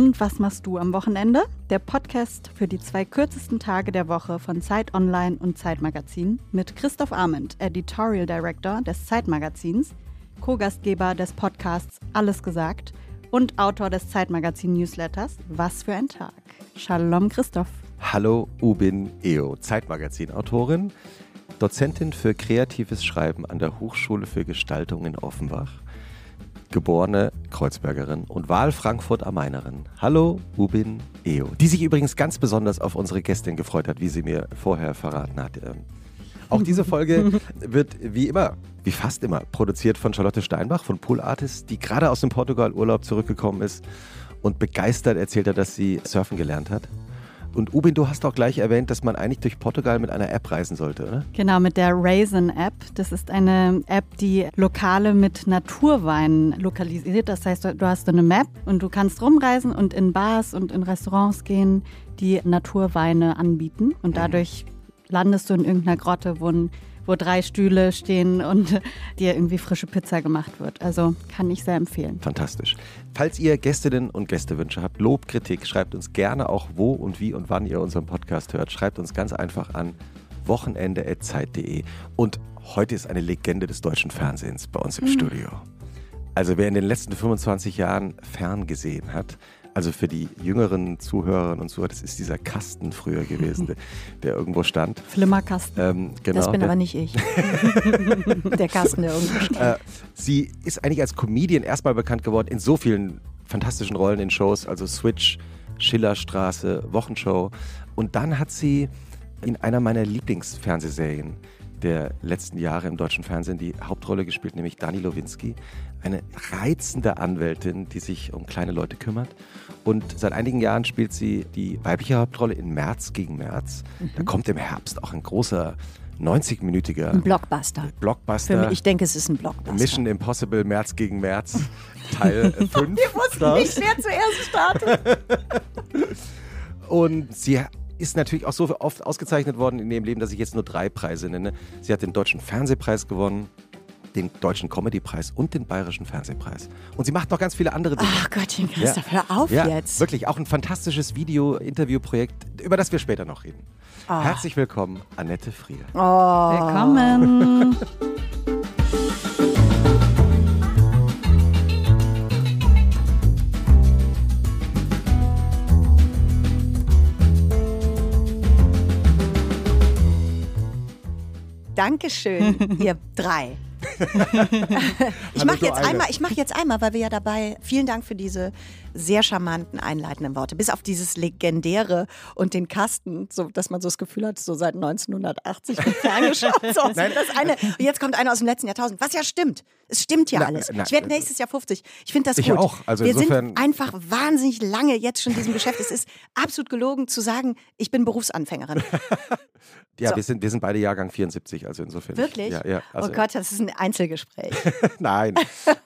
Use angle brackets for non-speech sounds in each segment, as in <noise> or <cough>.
und Was machst du am Wochenende? Der Podcast für die zwei kürzesten Tage der Woche von Zeit Online und Zeitmagazin mit Christoph Arment, Editorial Director des Zeitmagazins, Co-Gastgeber des Podcasts Alles gesagt und Autor des Zeitmagazin-Newsletters Was für ein Tag. Shalom Christoph. Hallo Ubin Eo, Zeitmagazin-Autorin, Dozentin für kreatives Schreiben an der Hochschule für Gestaltung in Offenbach geborene Kreuzbergerin und Wahl-Frankfurt am Mainerin. Hallo, Ubin Eo. Die sich übrigens ganz besonders auf unsere Gästin gefreut hat, wie sie mir vorher verraten hat. Ähm, auch diese Folge <laughs> wird wie immer, wie fast immer, produziert von Charlotte Steinbach von Pool Artist, die gerade aus dem Portugal-Urlaub zurückgekommen ist und begeistert erzählt hat, dass sie surfen gelernt hat. Und Ubin, du hast auch gleich erwähnt, dass man eigentlich durch Portugal mit einer App reisen sollte, oder? Genau, mit der Raisin-App. Das ist eine App, die Lokale mit Naturwein lokalisiert. Das heißt, du hast eine Map und du kannst rumreisen und in Bars und in Restaurants gehen, die Naturweine anbieten. Und mhm. dadurch landest du in irgendeiner Grotte, wo ein wo drei Stühle stehen und <laughs> dir irgendwie frische Pizza gemacht wird. Also kann ich sehr empfehlen. Fantastisch. Falls ihr Gästinnen und Gästewünsche habt, Lob, Kritik, schreibt uns gerne auch, wo und wie und wann ihr unseren Podcast hört. Schreibt uns ganz einfach an wochenende.zeit.de. Und heute ist eine Legende des deutschen Fernsehens bei uns im mhm. Studio. Also wer in den letzten 25 Jahren ferngesehen hat, also für die jüngeren Zuhörerinnen und Zuhörer, das ist dieser Kasten früher gewesen, der, der irgendwo stand. Flimmerkasten. Ähm, genau, das bin aber nicht ich. <laughs> der Kasten, der irgendwo steht. Äh, sie ist eigentlich als Comedian erstmal bekannt geworden in so vielen fantastischen Rollen in Shows, also Switch, Schillerstraße, Wochenshow. Und dann hat sie in einer meiner Lieblingsfernsehserien der letzten Jahre im deutschen Fernsehen die Hauptrolle gespielt, nämlich Dani Lowinski. Eine reizende Anwältin, die sich um kleine Leute kümmert. Und seit einigen Jahren spielt sie die weibliche Hauptrolle in März gegen März. Mhm. Da kommt im Herbst auch ein großer 90-minütiger Blockbuster. Blockbuster. Mich, ich denke, es ist ein Blockbuster. Mission Impossible März gegen März, <laughs> Teil 5. Wir wussten nicht, wer zuerst startet. <laughs> Und sie ist natürlich auch so oft ausgezeichnet worden in ihrem Leben, dass ich jetzt nur drei Preise nenne. Sie hat den Deutschen Fernsehpreis gewonnen, den Deutschen Comedypreis und den Bayerischen Fernsehpreis. Und sie macht noch ganz viele andere Dinge. Ach Gottchen, Christoph, ja. hör auf ja, jetzt. Wirklich, auch ein fantastisches Video-Interview-Projekt, über das wir später noch reden. Oh. Herzlich willkommen, Annette Frier. Oh. Willkommen. <laughs> Dankeschön, <laughs> ihr drei. <laughs> ich mache jetzt einmal, ich mache jetzt einmal, weil wir ja dabei. Vielen Dank für diese sehr charmanten einleitenden Worte. Bis auf dieses legendäre und den Kasten, so dass man so das Gefühl hat, so seit 1980 ferngeschaut. So, <laughs> Nein. Das eine, jetzt kommt einer aus dem letzten Jahrtausend. Was ja stimmt. Es stimmt ja na, alles. Na, ich werde nächstes Jahr 50. Ich finde das ich gut. Auch. Also wir sind einfach wahnsinnig lange jetzt schon in diesem Geschäft. Es ist absolut gelogen zu sagen, ich bin Berufsanfängerin. <laughs> ja, so. wir, sind, wir sind beide Jahrgang 74, also insofern. Wirklich? Ja, ja, also oh Gott, das ist ein Einzelgespräch. <laughs> Nein,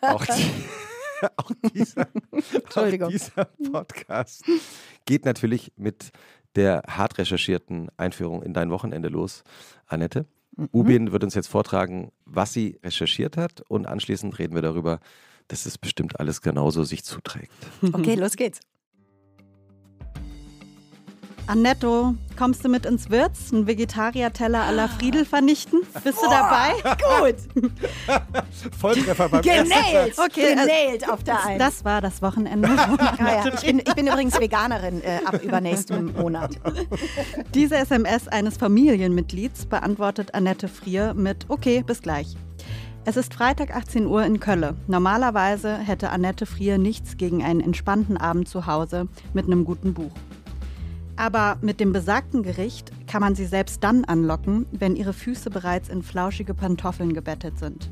auch, die, <laughs> auch, dieser, <laughs> auch dieser Podcast geht natürlich mit der hart recherchierten Einführung in dein Wochenende los, Annette. Mhm. Ubin wird uns jetzt vortragen, was sie recherchiert hat und anschließend reden wir darüber, dass es bestimmt alles genauso sich zuträgt. Okay, los geht's. Annetto, kommst du mit ins Wirts? Ein Vegetarier-Teller à la Friedel vernichten? Bist du dabei? Gut. <laughs> Volltreffer beim Genäht. Okay, Genäht auf der einen. Das war das Wochenende. <laughs> ja, ja. Ich, bin, ich bin übrigens Veganerin äh, ab übernächsten Monat. <laughs> Diese SMS eines Familienmitglieds beantwortet Annette Frier mit Okay, bis gleich. Es ist Freitag 18 Uhr in Kölle. Normalerweise hätte Annette Frier nichts gegen einen entspannten Abend zu Hause mit einem guten Buch. Aber mit dem besagten Gericht kann man sie selbst dann anlocken, wenn ihre Füße bereits in flauschige Pantoffeln gebettet sind.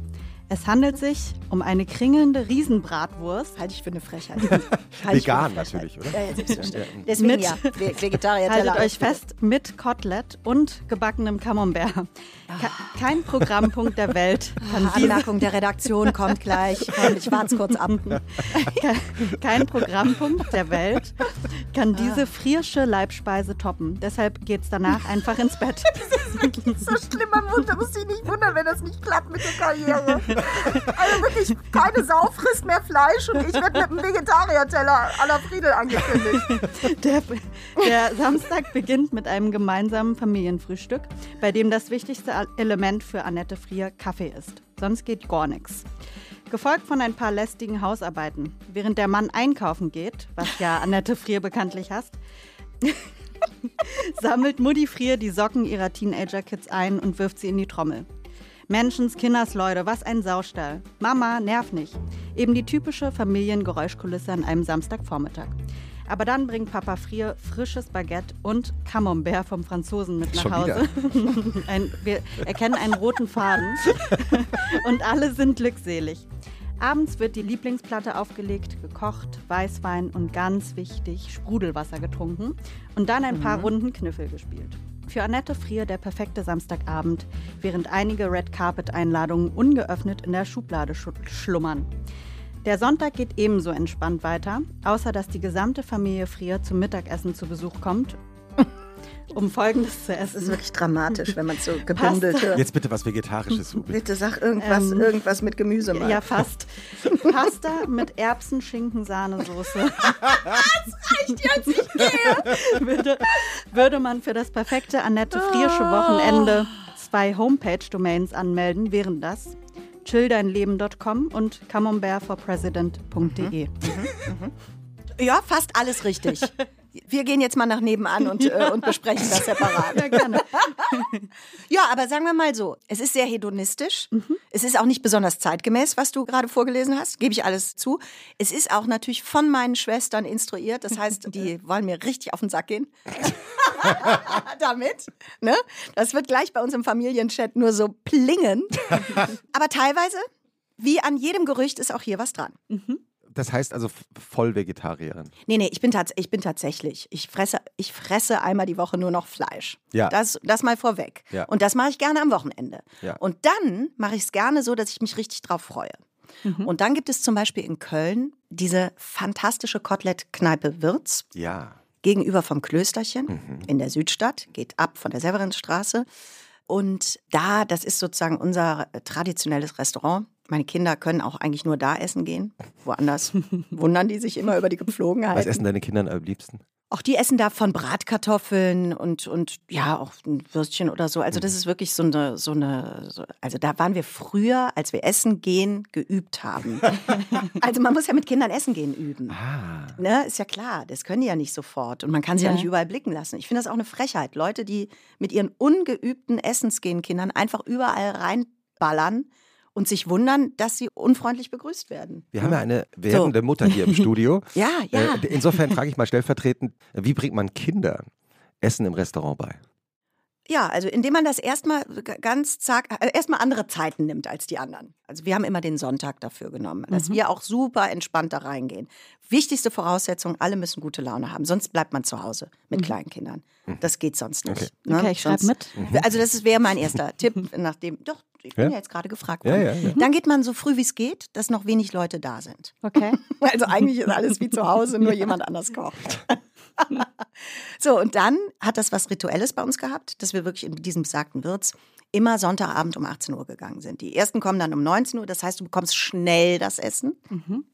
Es handelt sich um eine kringelnde Riesenbratwurst. Halte ich für eine Frechheit. <laughs> Vegan natürlich, oder? Ja, ja, selbstverständlich. Deswegen mit, ja, Vegetarier. Haltet euch fest, mit Kotelett und gebackenem Camembert. Ah. Kein Programmpunkt der Welt kann ah, Anmerkung der Redaktion kommt gleich. <laughs> Ich warte kurz ab. Kein Programmpunkt der Welt kann diese frische Leibspeise toppen. Deshalb geht es danach einfach ins Bett. <laughs> das ist so schlimm, man muss sich nicht wundern, wenn das nicht klappt mit der Karriere. Also wirklich, keine Sau frisst mehr Fleisch und ich werde mit einem Vegetarier-Teller à la Friedel angekündigt. Der, der Samstag beginnt mit einem gemeinsamen Familienfrühstück, bei dem das wichtigste Element für Annette Frier Kaffee ist. Sonst geht gar nichts. Gefolgt von ein paar lästigen Hausarbeiten. Während der Mann einkaufen geht, was ja Annette Frier bekanntlich hasst, <laughs> sammelt Mutti Frier die Socken ihrer Teenager-Kids ein und wirft sie in die Trommel. Menschens, Kinders, Leute, was ein Saustall. Mama, nerv nicht. Eben die typische Familiengeräuschkulisse an einem Samstagvormittag. Aber dann bringt Papa Frier frisches Baguette und Camembert vom Franzosen mit nach Hause. <laughs> ein, wir erkennen einen roten Faden <laughs> und alle sind glückselig. Abends wird die Lieblingsplatte aufgelegt, gekocht, Weißwein und ganz wichtig Sprudelwasser getrunken und dann ein paar mhm. Runden Kniffel gespielt. Für Annette Frier der perfekte Samstagabend, während einige Red Carpet-Einladungen ungeöffnet in der Schublade schlummern. Der Sonntag geht ebenso entspannt weiter, außer dass die gesamte Familie Frier zum Mittagessen zu Besuch kommt um Folgendes zu essen. Es ist wirklich dramatisch, wenn man so <laughs> gebündelt hört. Jetzt bitte was Vegetarisches, Ubi. Bitte sag irgendwas, ähm, irgendwas mit Gemüse mal. Ja, fast. Pasta mit Erbsen, Schinken, Sahnesoße. <laughs> das reicht jetzt, ich gehe. Würde, würde man für das perfekte Annette Friersche Wochenende zwei Homepage-Domains anmelden, wären das chilldeinleben.com und camembertforpresident.de. Mhm. Mhm. Mhm. Ja, fast alles richtig. Wir gehen jetzt mal nach nebenan und, ja. äh, und besprechen das separat. <laughs> Ja, gerne. <laughs> ja, aber sagen wir mal so, es ist sehr hedonistisch. Mhm. Es ist auch nicht besonders zeitgemäß, was du gerade vorgelesen hast, gebe ich alles zu. Es ist auch natürlich von meinen Schwestern instruiert. Das heißt, <laughs> die wollen mir richtig auf den Sack gehen. Damit. Ne? Das wird gleich bei uns im Familienchat nur so plingen. aber teilweise, wie an jedem Gerücht, ist auch hier was dran. Mhm. Das heißt also voll Vegetarierin? Nee, nee, ich bin, tats ich bin tatsächlich. Ich fresse, ich fresse einmal die Woche nur noch Fleisch. Ja. Das, das mal vorweg. Ja. Und das mache ich gerne am Wochenende. Ja. Und dann mache ich es gerne so, dass ich mich richtig drauf freue. Mhm. Und dann gibt es zum Beispiel in Köln diese fantastische Kotelett-Kneipe Wirz. Ja. Gegenüber vom Klösterchen mhm. in der Südstadt, geht ab von der Severinstraße. Und da, das ist sozusagen unser traditionelles Restaurant. Meine Kinder können auch eigentlich nur da essen gehen. Woanders <laughs> wundern die sich immer über die Gepflogenheit. Was essen deine Kinder am liebsten? Auch die essen da von Bratkartoffeln und, und ja, auch ein Würstchen oder so. Also das mhm. ist wirklich so eine, so eine, so, also da waren wir früher, als wir essen gehen, geübt haben. <laughs> also man muss ja mit Kindern essen gehen üben. Ah. Ne, ist ja klar, das können die ja nicht sofort und man kann sie ja, ja nicht überall blicken lassen. Ich finde das auch eine Frechheit. Leute, die mit ihren ungeübten Essensgehen-Kindern einfach überall reinballern und sich wundern, dass sie unfreundlich begrüßt werden. Wir haben ja eine werdende so. Mutter hier im Studio. <laughs> ja, ja. Äh, insofern frage ich mal stellvertretend, wie bringt man Kindern Essen im Restaurant bei? Ja, also indem man das erstmal ganz zack, äh, erstmal andere Zeiten nimmt als die anderen. Also wir haben immer den Sonntag dafür genommen, dass mhm. wir auch super entspannt da reingehen. Wichtigste Voraussetzung, alle müssen gute Laune haben, sonst bleibt man zu Hause mit mhm. kleinen Kindern. Mhm. Das geht sonst nicht. Okay, ne? okay ich schreibe mit. Mhm. Also das wäre mein erster <laughs> Tipp, nachdem, doch, ich bin ja, ja jetzt gerade gefragt worden. Ja, ja, Dann geht man so früh wie es geht, dass noch wenig Leute da sind. Okay. <laughs> Also eigentlich ist alles wie zu Hause, nur jemand anders kocht. so, und dann hat das was Rituelles bei uns gehabt, dass wir wirklich in diesem besagten Wirts immer Sonntagabend um 18 Uhr gegangen sind. Die ersten kommen dann um 19 Uhr, das heißt, du bekommst schnell das Essen. Mhm.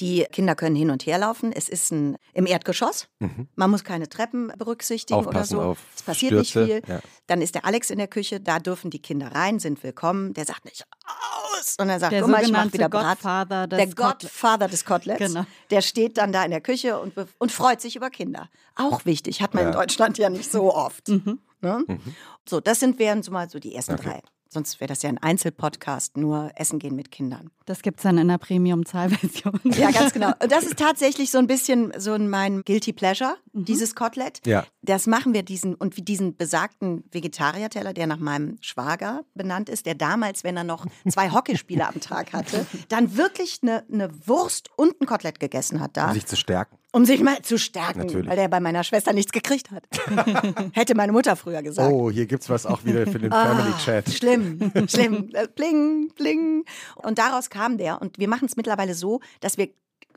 Die Kinder können hin und her laufen. Es ist ein, im Erdgeschoss. Mhm. Man muss keine Treppen berücksichtigen Aufpassen oder so. es passiert Stürze. nicht viel. Ja. Dann ist der Alex in der Küche. Da dürfen die Kinder rein, sind willkommen. Der sagt nicht aus. Und er sagt, der guck mal, ich mach wieder Godfather Brat. Der Godfather des Koteletts. Genau. Der steht dann da in der Küche und, und freut sich über Kinder. Auch wichtig. Hat man ja. in Deutschland ja nicht so oft. Mhm. Ne? Mhm. So, das sind wären so mal so die ersten okay. drei. Sonst wäre das ja ein Einzelpodcast, nur Essen gehen mit Kindern. Das gibt es dann in der Premium-Zahlversion. Ja, ganz genau. Und das ist tatsächlich so ein bisschen so mein Guilty Pleasure. Dieses Kotelett. Ja. Das machen wir diesen und wie diesen besagten Vegetarierteller, der nach meinem Schwager benannt ist, der damals, wenn er noch zwei Hockeyspiele am Tag hatte, <laughs> dann wirklich eine, eine Wurst und ein Kotelett gegessen hat da. Um sich zu stärken. Um sich mal zu stärken, Natürlich. weil er bei meiner Schwester nichts gekriegt hat. <laughs> Hätte meine Mutter früher gesagt. Oh, hier gibt es was auch wieder für den ah, Family Chat. Schlimm, <laughs> schlimm. Bling, bling. Und daraus kam der. Und wir machen es mittlerweile so, dass wir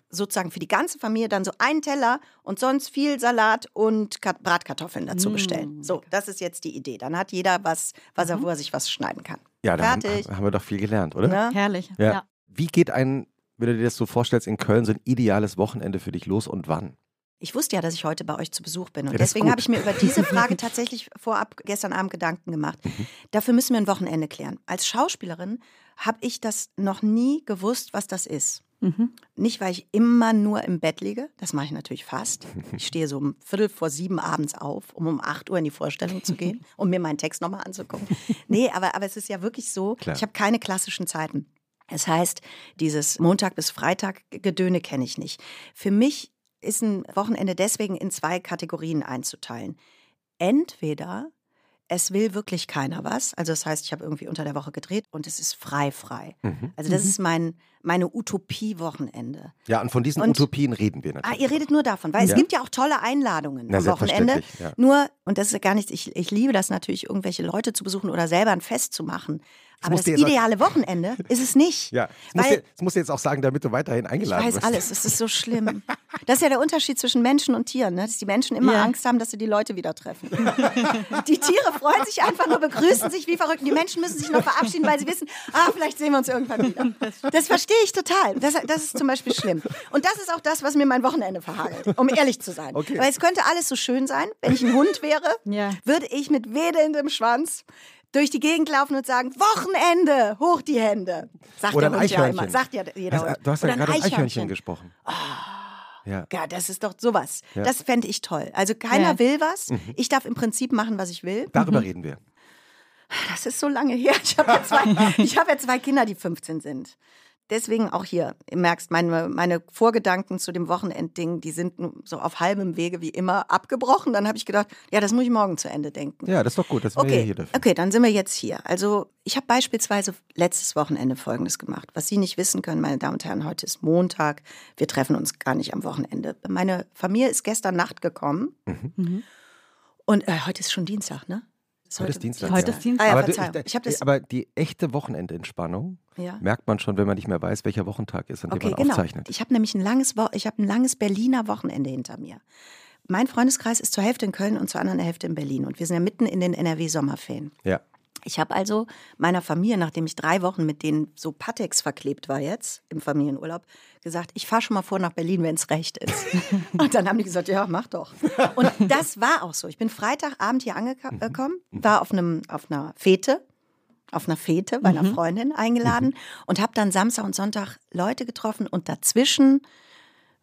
sozusagen für die ganze Familie dann so einen Teller und sonst viel Salat und Bratkartoffeln dazu bestellen. Mm. So, das ist jetzt die Idee. Dann hat jeder was, was er, mhm. wo er sich was schneiden kann. Ja, da haben, Fertig. haben wir doch viel gelernt, oder? Ne? Herrlich. Ja. Ja. Wie geht ein, wenn du dir das so vorstellst, in Köln so ein ideales Wochenende für dich los und wann? Ich wusste ja, dass ich heute bei euch zu Besuch bin. Und Ja, deswegen habe ich mir über diese <laughs> Frage tatsächlich vorab gestern Abend Gedanken gemacht. Mhm. Dafür müssen wir ein Wochenende klären. Als Schauspielerin habe ich das noch nie gewusst, was das ist. Mhm. Nicht, weil ich immer nur im Bett liege. Das mache ich natürlich fast. Ich stehe so um Viertel vor sieben abends auf, um um acht Uhr in die Vorstellung zu gehen, <laughs> um mir meinen Text nochmal anzugucken. Nee, aber, aber es ist ja wirklich so, Klar. ich habe keine klassischen Zeiten. Es heißt, dieses Montag bis Freitag Gedöne kenne ich nicht. Für mich ist ein Wochenende deswegen in zwei Kategorien einzuteilen. Entweder es will wirklich keiner was, also das heißt, ich habe irgendwie unter der Woche gedreht und es ist frei frei. Mhm. Also das ist mein meine Utopie-Wochenende. Ja, und von diesen Und- Utopien reden wir Ah, natürlich. ihr redet nur davon, weil Ja. es gibt ja auch tolle Einladungen Na, am Wochenende. ja. Nur, und das ist gar nichts, ich, ich liebe das natürlich, irgendwelche Leute zu besuchen oder selber ein Fest zu machen. Aber musst das auch- ideale Wochenende ist es nicht. Ja, das musst, Weil- du, das musst du jetzt auch sagen, damit du weiterhin Ich eingeladen weiß wirst. alles, es ist so schlimm. Das ist ja der Unterschied zwischen Menschen und Tieren, ne? dass die Menschen immer Ja. Angst haben, dass sie die Leute wieder treffen. <laughs> Die Tiere freuen sich einfach nur, begrüßen sich wie verrückt. Die Menschen müssen sich noch verabschieden, weil sie wissen, ah, vielleicht sehen wir uns irgendwann wieder. Das verstehe ich total. Das, das ist zum Beispiel schlimm. Und das ist auch das, was mir mein Wochenende verhagelt, um ehrlich zu sein. Okay. Weil es könnte alles so schön sein. Wenn ich ein Hund wäre, Ja. würde ich mit wedelndem Schwanz durch die Gegend laufen und sagen, Wochenende, hoch die Hände. Sagt Oder der ein Hund ja Eichhörnchen. immer. Sagt ja jeder Hast, Hund. du hast ja gerade ein Eichhörnchen Eichhörnchen. gesprochen. Ja. Ja, das ist doch sowas. Ja. Das fände ich toll. Also keiner Ja. will was. Ich darf im Prinzip machen, was ich will. Darüber reden wir. Das ist so lange her. Ich habe ja, zwei- <laughs> ich hab ja zwei Kinder, die 15 sind. Deswegen auch hier, du merkst, meine, meine Vorgedanken zu dem Wochenendding, die sind so auf halbem Wege wie immer abgebrochen. Dann habe ich gedacht, ja, das muss ich morgen zu Ende denken. Ja, das ist doch gut. Das Okay, hier dafür. okay, dann sind wir jetzt hier. Also ich habe beispielsweise letztes Wochenende Folgendes gemacht. Was Sie nicht wissen können, meine Damen und Herren, heute ist Montag. Wir treffen uns gar nicht am Wochenende. Meine Familie ist gestern Nacht gekommen. Und äh, heute ist schon Dienstag, ne? Heute ist Dienstag. Heute ja. ist Dienstag. Ah ja, aber, du, Verzeihung. Ich hab das- aber die echte Wochenendentspannung Ja. merkt man schon, wenn man nicht mehr weiß, welcher Wochentag ist, an dem Okay, man genau. aufzeichnet. Ich habe nämlich ein langes, Wo ich habe ein langes Berliner Wochenende hinter mir. Mein Freundeskreis ist zur Hälfte in Köln und zur anderen Hälfte in Berlin. Und wir sind ja mitten in den NRW-Sommerferien. Ja. Ich habe also meiner Familie, nachdem ich drei Wochen mit denen so Patex verklebt war jetzt im Familienurlaub, gesagt, ich fahre schon mal vor nach Berlin, wenn es recht ist. <laughs> Und dann haben die gesagt, ja, mach doch. Und das war auch so. Ich bin Freitagabend hier angekommen, war auf, einem, auf einer Fete, auf einer Fete bei einer Freundin eingeladen und habe dann Samstag und Sonntag Leute getroffen und dazwischen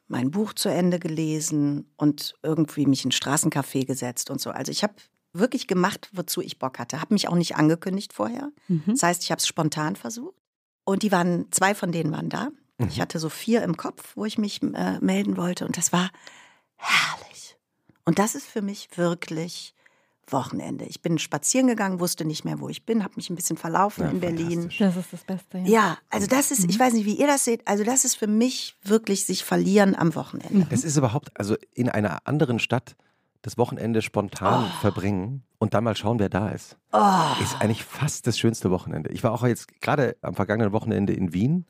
mein Buch zu Ende gelesen und irgendwie mich in Straßencafé gesetzt und so. Also ich habe wirklich gemacht, wozu ich Bock hatte. Habe mich auch nicht angekündigt vorher. Das heißt, ich habe es spontan versucht. Und die waren, zwei von denen waren da. Ich hatte so vier im Kopf, wo ich mich äh, melden wollte. Und das war herrlich. Und das ist für mich wirklich Wochenende. Ich bin spazieren gegangen, wusste nicht mehr, wo ich bin, habe mich ein bisschen verlaufen Ja, in Berlin. Das ist das Beste. Ja. Ja, also das ist, ich weiß nicht, wie ihr das seht, also das ist für mich wirklich sich verlieren am Wochenende. Das ist überhaupt, also in einer anderen Stadt das Wochenende spontan Oh. verbringen und dann mal schauen, wer da ist. Ist eigentlich fast das schönste Wochenende. Ich war auch jetzt gerade am vergangenen Wochenende in Wien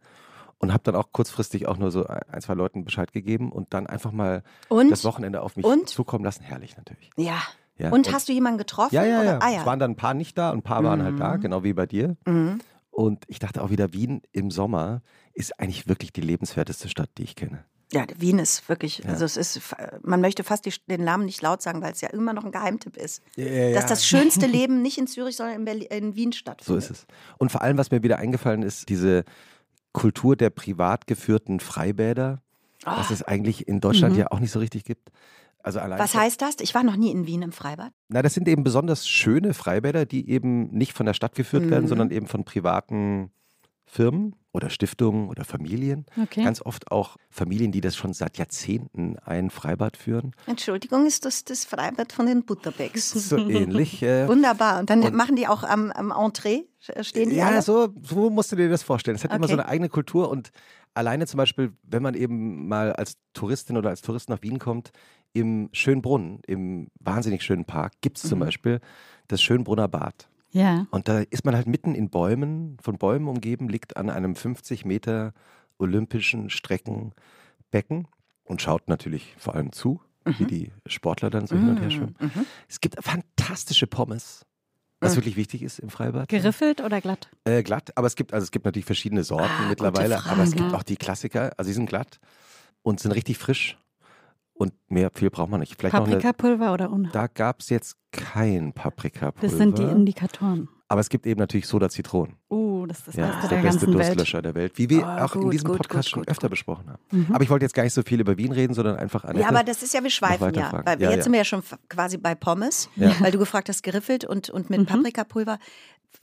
und habe dann auch kurzfristig auch nur so ein, zwei Leuten Bescheid gegeben und dann einfach mal Und? das Wochenende auf mich Und? zukommen lassen. Herrlich natürlich. Ja. Ja, und und- hast du jemanden getroffen? Ja, ja, ja. Ah, ja. Es waren dann ein paar nicht da und ein paar waren halt da, genau wie bei dir. Mhm. Und ich dachte auch wieder, Wien im Sommer ist eigentlich wirklich die lebenswerteste Stadt, die ich kenne. Ja, Wien ist wirklich, Ja. also es ist, man möchte fast die, den Namen nicht laut sagen, weil es ja immer noch ein Geheimtipp ist. Ja, ja, Dass das schönste <laughs> Leben nicht in Zürich, sondern in, Berlin, in Wien So stattfindet. ist es. Und vor allem, was mir wieder eingefallen ist, diese Kultur der privat geführten Freibäder, was es eigentlich in Deutschland ja auch nicht so richtig gibt. Also allein Ah. Mhm. Was heißt das? Ich war noch nie in Wien im Freibad. Na, das sind eben besonders schöne Freibäder, die eben nicht von der Stadt geführt werden, Mhm. sondern eben von privaten Firmen oder Stiftungen oder Familien. Okay. Ganz oft auch Familien, die das schon seit Jahrzehnten ein Freibad führen. Entschuldigung, ist das das Freibad von den Butterbecks? So ähnlich. <laughs> Äh, Wunderbar. Und dann Und- machen die auch am, am Entree, stehen die ja, alle? so, so musst du dir das vorstellen. Es hat immer so Okay. eine eigene Kultur und alleine zum Beispiel, wenn man eben mal als Touristin oder als Tourist nach Wien kommt, im Schönbrunn, im wahnsinnig schönen Park, gibt es Mhm. zum Beispiel das Schönbrunner Bad. Ja. Und da ist man halt mitten in Bäumen, von Bäumen umgeben, liegt an einem 50 Meter olympischen Streckenbecken und schaut natürlich vor allem zu, wie Mhm. die Sportler dann so hin und her schwimmen. Es gibt fantastische Pommes Was wirklich wichtig ist im Freibad? Geriffelt oder glatt? Äh, glatt, aber es gibt, also es gibt natürlich verschiedene Sorten Ah, mittlerweile, aber es gibt auch die Klassiker, also die sind glatt und sind richtig frisch und mehr, viel braucht man nicht. Vielleicht Paprikapulver oder ohne? da gab es jetzt kein Paprikapulver. Das sind die Indikatoren. aber es gibt eben natürlich Soda Zitronen. Uh, das ist das Ja, Beste der der beste ganzen Welt. Durstlöscher der Welt, wie wir Oh, auch in gut, diesem gut, Podcast gut, schon gut, öfter gut. besprochen haben. Aber ich wollte jetzt gar nicht so viel über Wien reden, sondern einfach Annette. Ja, aber das ist ja, wir schweifen ja. Weil Ja, jetzt ja. sind wir ja schon quasi bei Pommes, Ja. weil du gefragt hast, geriffelt und, und mit Paprikapulver.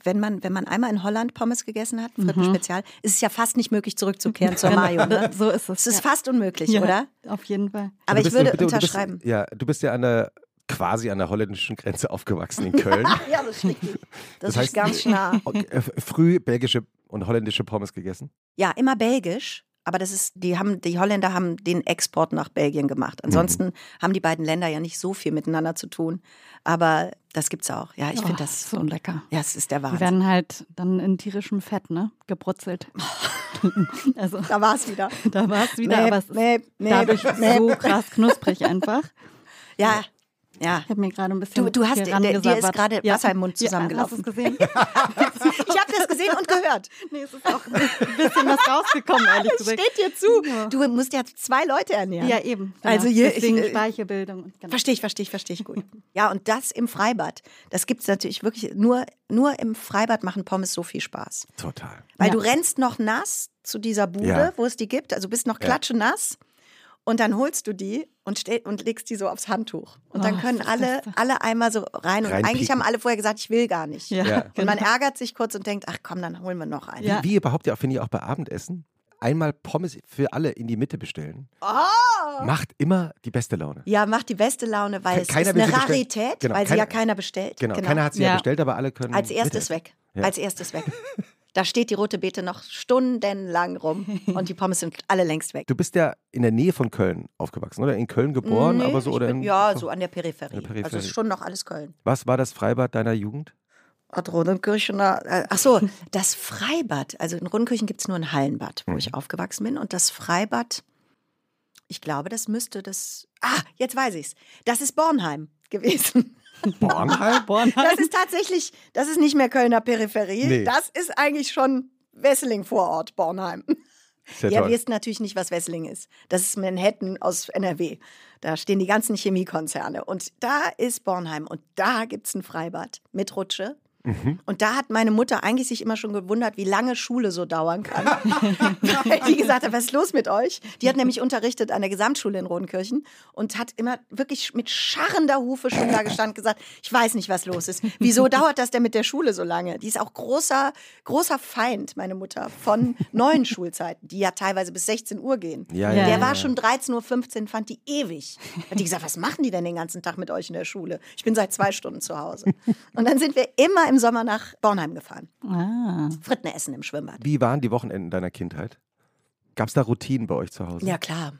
Wenn man, wenn man einmal in Holland Pommes gegessen hat, Fritten Spezial, ist es ja fast nicht möglich zurückzukehren zur Mayo. Ne? <laughs> So ist es. Es ist ja. fast unmöglich, ja, oder? Auf jeden Fall. Aber Du ich würde du unterschreiben. Bist, ja, du bist ja an der quasi an der holländischen Grenze aufgewachsen in Köln. <laughs> Ja, das ist richtig. <laughs> Das, Das heißt- ist ganz nah. Äh, früh belgische und holländische Pommes gegessen. Ja, immer belgisch. Aber das ist, die haben, die Holländer haben den Export nach Belgien gemacht. Ansonsten haben die beiden Länder ja nicht so viel miteinander zu tun. Aber das gibt's auch. Ja, ich Oh, finde das. so lecker. Ja, es ist der Die Wahnsinn. werden halt dann in tierischem Fett, ne? Gebrutzelt. <laughs> also Da war es wieder. da war es wieder, Mäh, aber es mäh, mäh, dadurch mäh. so krass knusprig einfach. Ja, ja. Ich habe mir gerade ein bisschen Du- du hast- hier der- dir ist gerade Wasser im Mund zusammengelaufen. Ja, hast gesehen? <laughs> Ich habe das gesehen und gehört. <laughs> nee, es ist auch ein bisschen was rausgekommen, ehrlich Das gesagt. steht dir zu. Du musst ja zwei Leute ernähren. Ja, eben. Genau. Also hier, Deswegen ich, äh, Speicherbildung. und Genau. Verstehe ich, verstehe ich, verstehe ich gut. Ja, und das im Freibad. Das gibt es natürlich wirklich nur, nur im Freibad machen Pommes so viel Spaß. Total. Weil Ja. du rennst noch nass zu dieser Bude, Ja. wo es die gibt. Also bist noch Ja. klatschenass. Und dann holst du die und, stell, und legst die so aufs Handtuch. Und dann Oh, können alle, alle einmal so rein. Und eigentlich haben alle vorher gesagt, ich will gar nicht. Ja, Ja. Und man genau. ärgert sich kurz und denkt, ach komm, dann holen wir noch einen. Ja. Wie überhaupt ja, finde ich auch bei Abendessen, einmal Pommes für alle in die Mitte bestellen, Oh! macht immer die beste Laune. Ja, macht die beste Laune, weil es Keiner ist will eine sie. Rarität, Genau, weil sie keiner- ja keiner bestellt. Genau, keiner hat sie ja. Ja. bestellt, aber alle können. Als erstes mitessen. weg. Ja. Als erstes weg. <laughs> Da steht die rote Beete noch stundenlang rum <laughs> und die Pommes sind alle längst weg. Du bist ja in der Nähe von Köln aufgewachsen, oder? In Köln geboren, Nee, aber so oder bin, in, Ja, so an der Peripherie. Der Peripherie. Also ist schon noch alles Köln. Was war das Freibad deiner Jugend? Ad Rodenkirchener. Äh, ach so, das Freibad. Also in Rodenkirchen gibt es nur ein Hallenbad, wo Mhm. ich aufgewachsen bin. Und das Freibad, ich glaube, das müsste das. Ah, jetzt weiß ich's. Das ist Bornheim gewesen. Bornheim? <laughs> Bornheim. Das ist tatsächlich, das ist nicht mehr Kölner Peripherie. Nee. Das ist eigentlich schon Wesseling-Vorort, Bornheim. Sehr Ihr toll. wisst natürlich nicht, was Wesseling ist. Das ist Manhattan aus NRW. Da stehen die ganzen Chemiekonzerne. Und da ist Bornheim. Und da gibt es ein Freibad mit Rutsche. Mhm. Und da hat meine Mutter eigentlich sich immer schon gewundert, wie lange Schule so dauern kann. <laughs> Weil die gesagt hat, was ist los mit euch? Die hat nämlich unterrichtet an der Gesamtschule in Rodenkirchen und hat immer wirklich mit scharrender Hufe schon da gestanden gesagt, ich weiß nicht, was los ist. Wieso dauert das denn mit der Schule so lange? Die ist auch großer, großer Feind, meine Mutter, von neuen Schulzeiten, die ja teilweise bis 16 Uhr gehen. Ja, Ja, Der ja. war schon 13.15 Uhr, fand die ewig. Hat die gesagt, was machen die denn den ganzen Tag mit euch in der Schule? Ich bin seit zwei Stunden zu Hause. Und dann sind wir immer im Sommer nach Bornheim gefahren. Ah. Fritten essen im Schwimmbad. Wie waren die Wochenenden deiner Kindheit? Gab es da Routinen bei euch zu Hause? Ja, klar.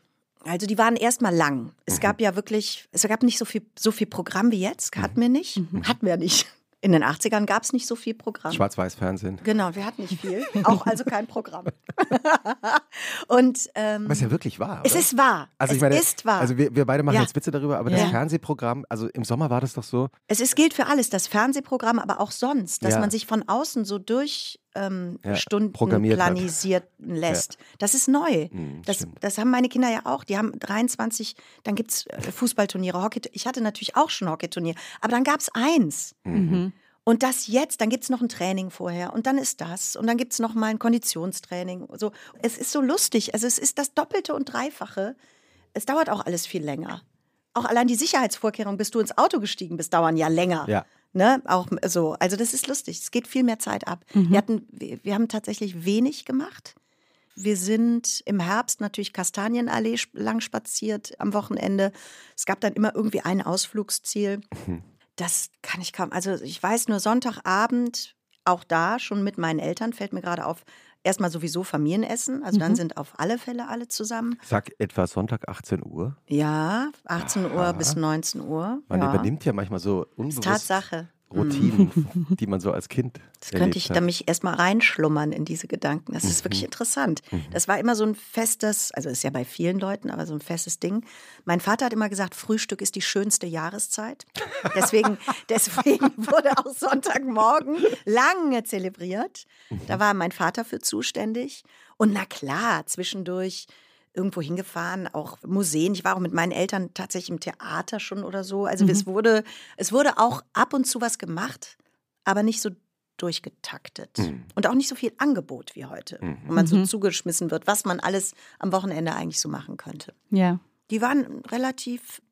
Also die waren erstmal lang. Es gab ja wirklich, es gab nicht so viel, so viel Programm wie jetzt. Hatten wir nicht. Hatten wir nicht. In den 80ern gab es nicht so viel Programm. Schwarz-Weiß-Fernsehen. Genau, wir hatten nicht viel. Auch also kein Programm. <laughs> Und ähm, Was ja wirklich wahr. es oder? ist wahr. Also es ich meine, ist wahr. Also wir, wir beide machen Ja. jetzt Witze darüber, aber Ja. das Fernsehprogramm, also im Sommer war das doch so. Es ist, gilt für alles, das Fernsehprogramm, aber auch sonst, dass Ja. man sich von außen so durch ähm, Ja, Stunden hat. planisieren lässt. Das ist neu. Mhm, das, stimmt. das haben meine Kinder ja auch. Die haben 23, dann gibt es Fußballturniere, Hockey. Ich hatte natürlich auch schon Hockeyturnier, aber dann gab es eins. Mhm. Und das jetzt, dann gibt es noch ein Training vorher und dann ist das und dann gibt es noch mal ein Konditionstraining. So, es ist so lustig. Also es ist das Doppelte und Dreifache. Es dauert auch alles viel länger. Auch allein die Sicherheitsvorkehrungen, bis du ins Auto gestiegen bist, dauern ja länger. Ja. Ne? Auch so. Also das ist lustig. Es geht viel mehr Zeit ab. Wir, hatten, wir, wir haben tatsächlich wenig gemacht. Wir sind im Herbst natürlich Kastanienallee lang spaziert am Wochenende. Es gab dann immer irgendwie ein Ausflugsziel. Das kann ich kaum. Also ich weiß nur Sonntagabend, auch da schon mit meinen Eltern, fällt mir gerade auf, erstmal sowieso Familienessen. Also dann sind auf alle Fälle alle zusammen. Sag etwa Sonntag 18 Uhr. Ja, 18 Uhr bis 19 Uhr. Man ja. übernimmt ja manchmal so ist unbewusst Tatsache. Routinen, mhm. <laughs> die man so als Kind. Das könnte ich hat. da mich erstmal reinschlummern in diese Gedanken. Das ist mhm. wirklich interessant. Mhm. Das war immer so ein festes, also ist ja bei vielen Leuten, aber so ein festes Ding. Mein Vater hat immer gesagt, Frühstück ist die schönste Jahreszeit. Deswegen, <laughs> deswegen wurde auch Sonntagmorgen lange zelebriert. Da mhm. war mein Vater für zuständig. Und na klar, zwischendurch irgendwo hingefahren, auch Museen. Ich war auch mit meinen Eltern tatsächlich im Theater schon oder so. Also mhm. es wurde, es wurde auch ab und zu was gemacht, aber nicht so durchgetaktet mhm. und auch nicht so viel Angebot wie heute, mhm. wo man so mhm. zugeschmissen wird, was man alles am Wochenende eigentlich so machen könnte. Ja. Die waren relativ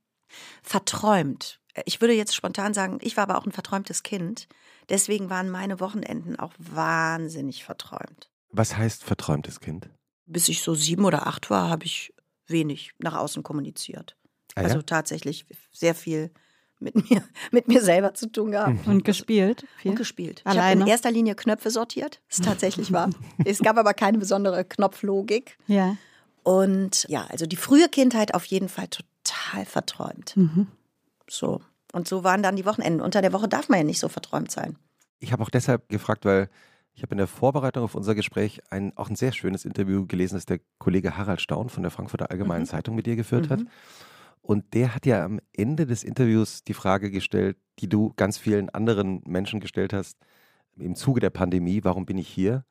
verträumt. Ich würde jetzt spontan sagen, ich war aber auch ein verträumtes Kind. Deswegen waren meine Wochenenden auch wahnsinnig verträumt. Was heißt verträumtes Kind? Bis ich so sieben oder acht war, habe ich wenig nach außen kommuniziert. Ah, ja? Also tatsächlich sehr viel mit mir, <laughs> mit mir selber zu tun gehabt. Und gespielt? Viel? Und gespielt. Alleine? Ich habe in erster Linie Knöpfe sortiert, das ist <laughs> tatsächlich wahr. es gab aber keine besondere Knopflogik. Ja. Und ja, also die frühe Kindheit auf jeden Fall total verträumt. Mhm. So. Und so waren dann die Wochenenden. Unter der Woche darf man ja nicht so verträumt sein. Ich habe auch deshalb gefragt, weil ich habe in der Vorbereitung auf unser Gespräch ein, auch ein sehr schönes Interview gelesen, das der Kollege Harald Staun von der Frankfurter Allgemeinen mhm. Zeitung mit dir geführt mhm. hat. Und der hat ja am Ende des Interviews die Frage gestellt, die du ganz vielen anderen Menschen gestellt hast, im Zuge der Pandemie, warum bin ich hier?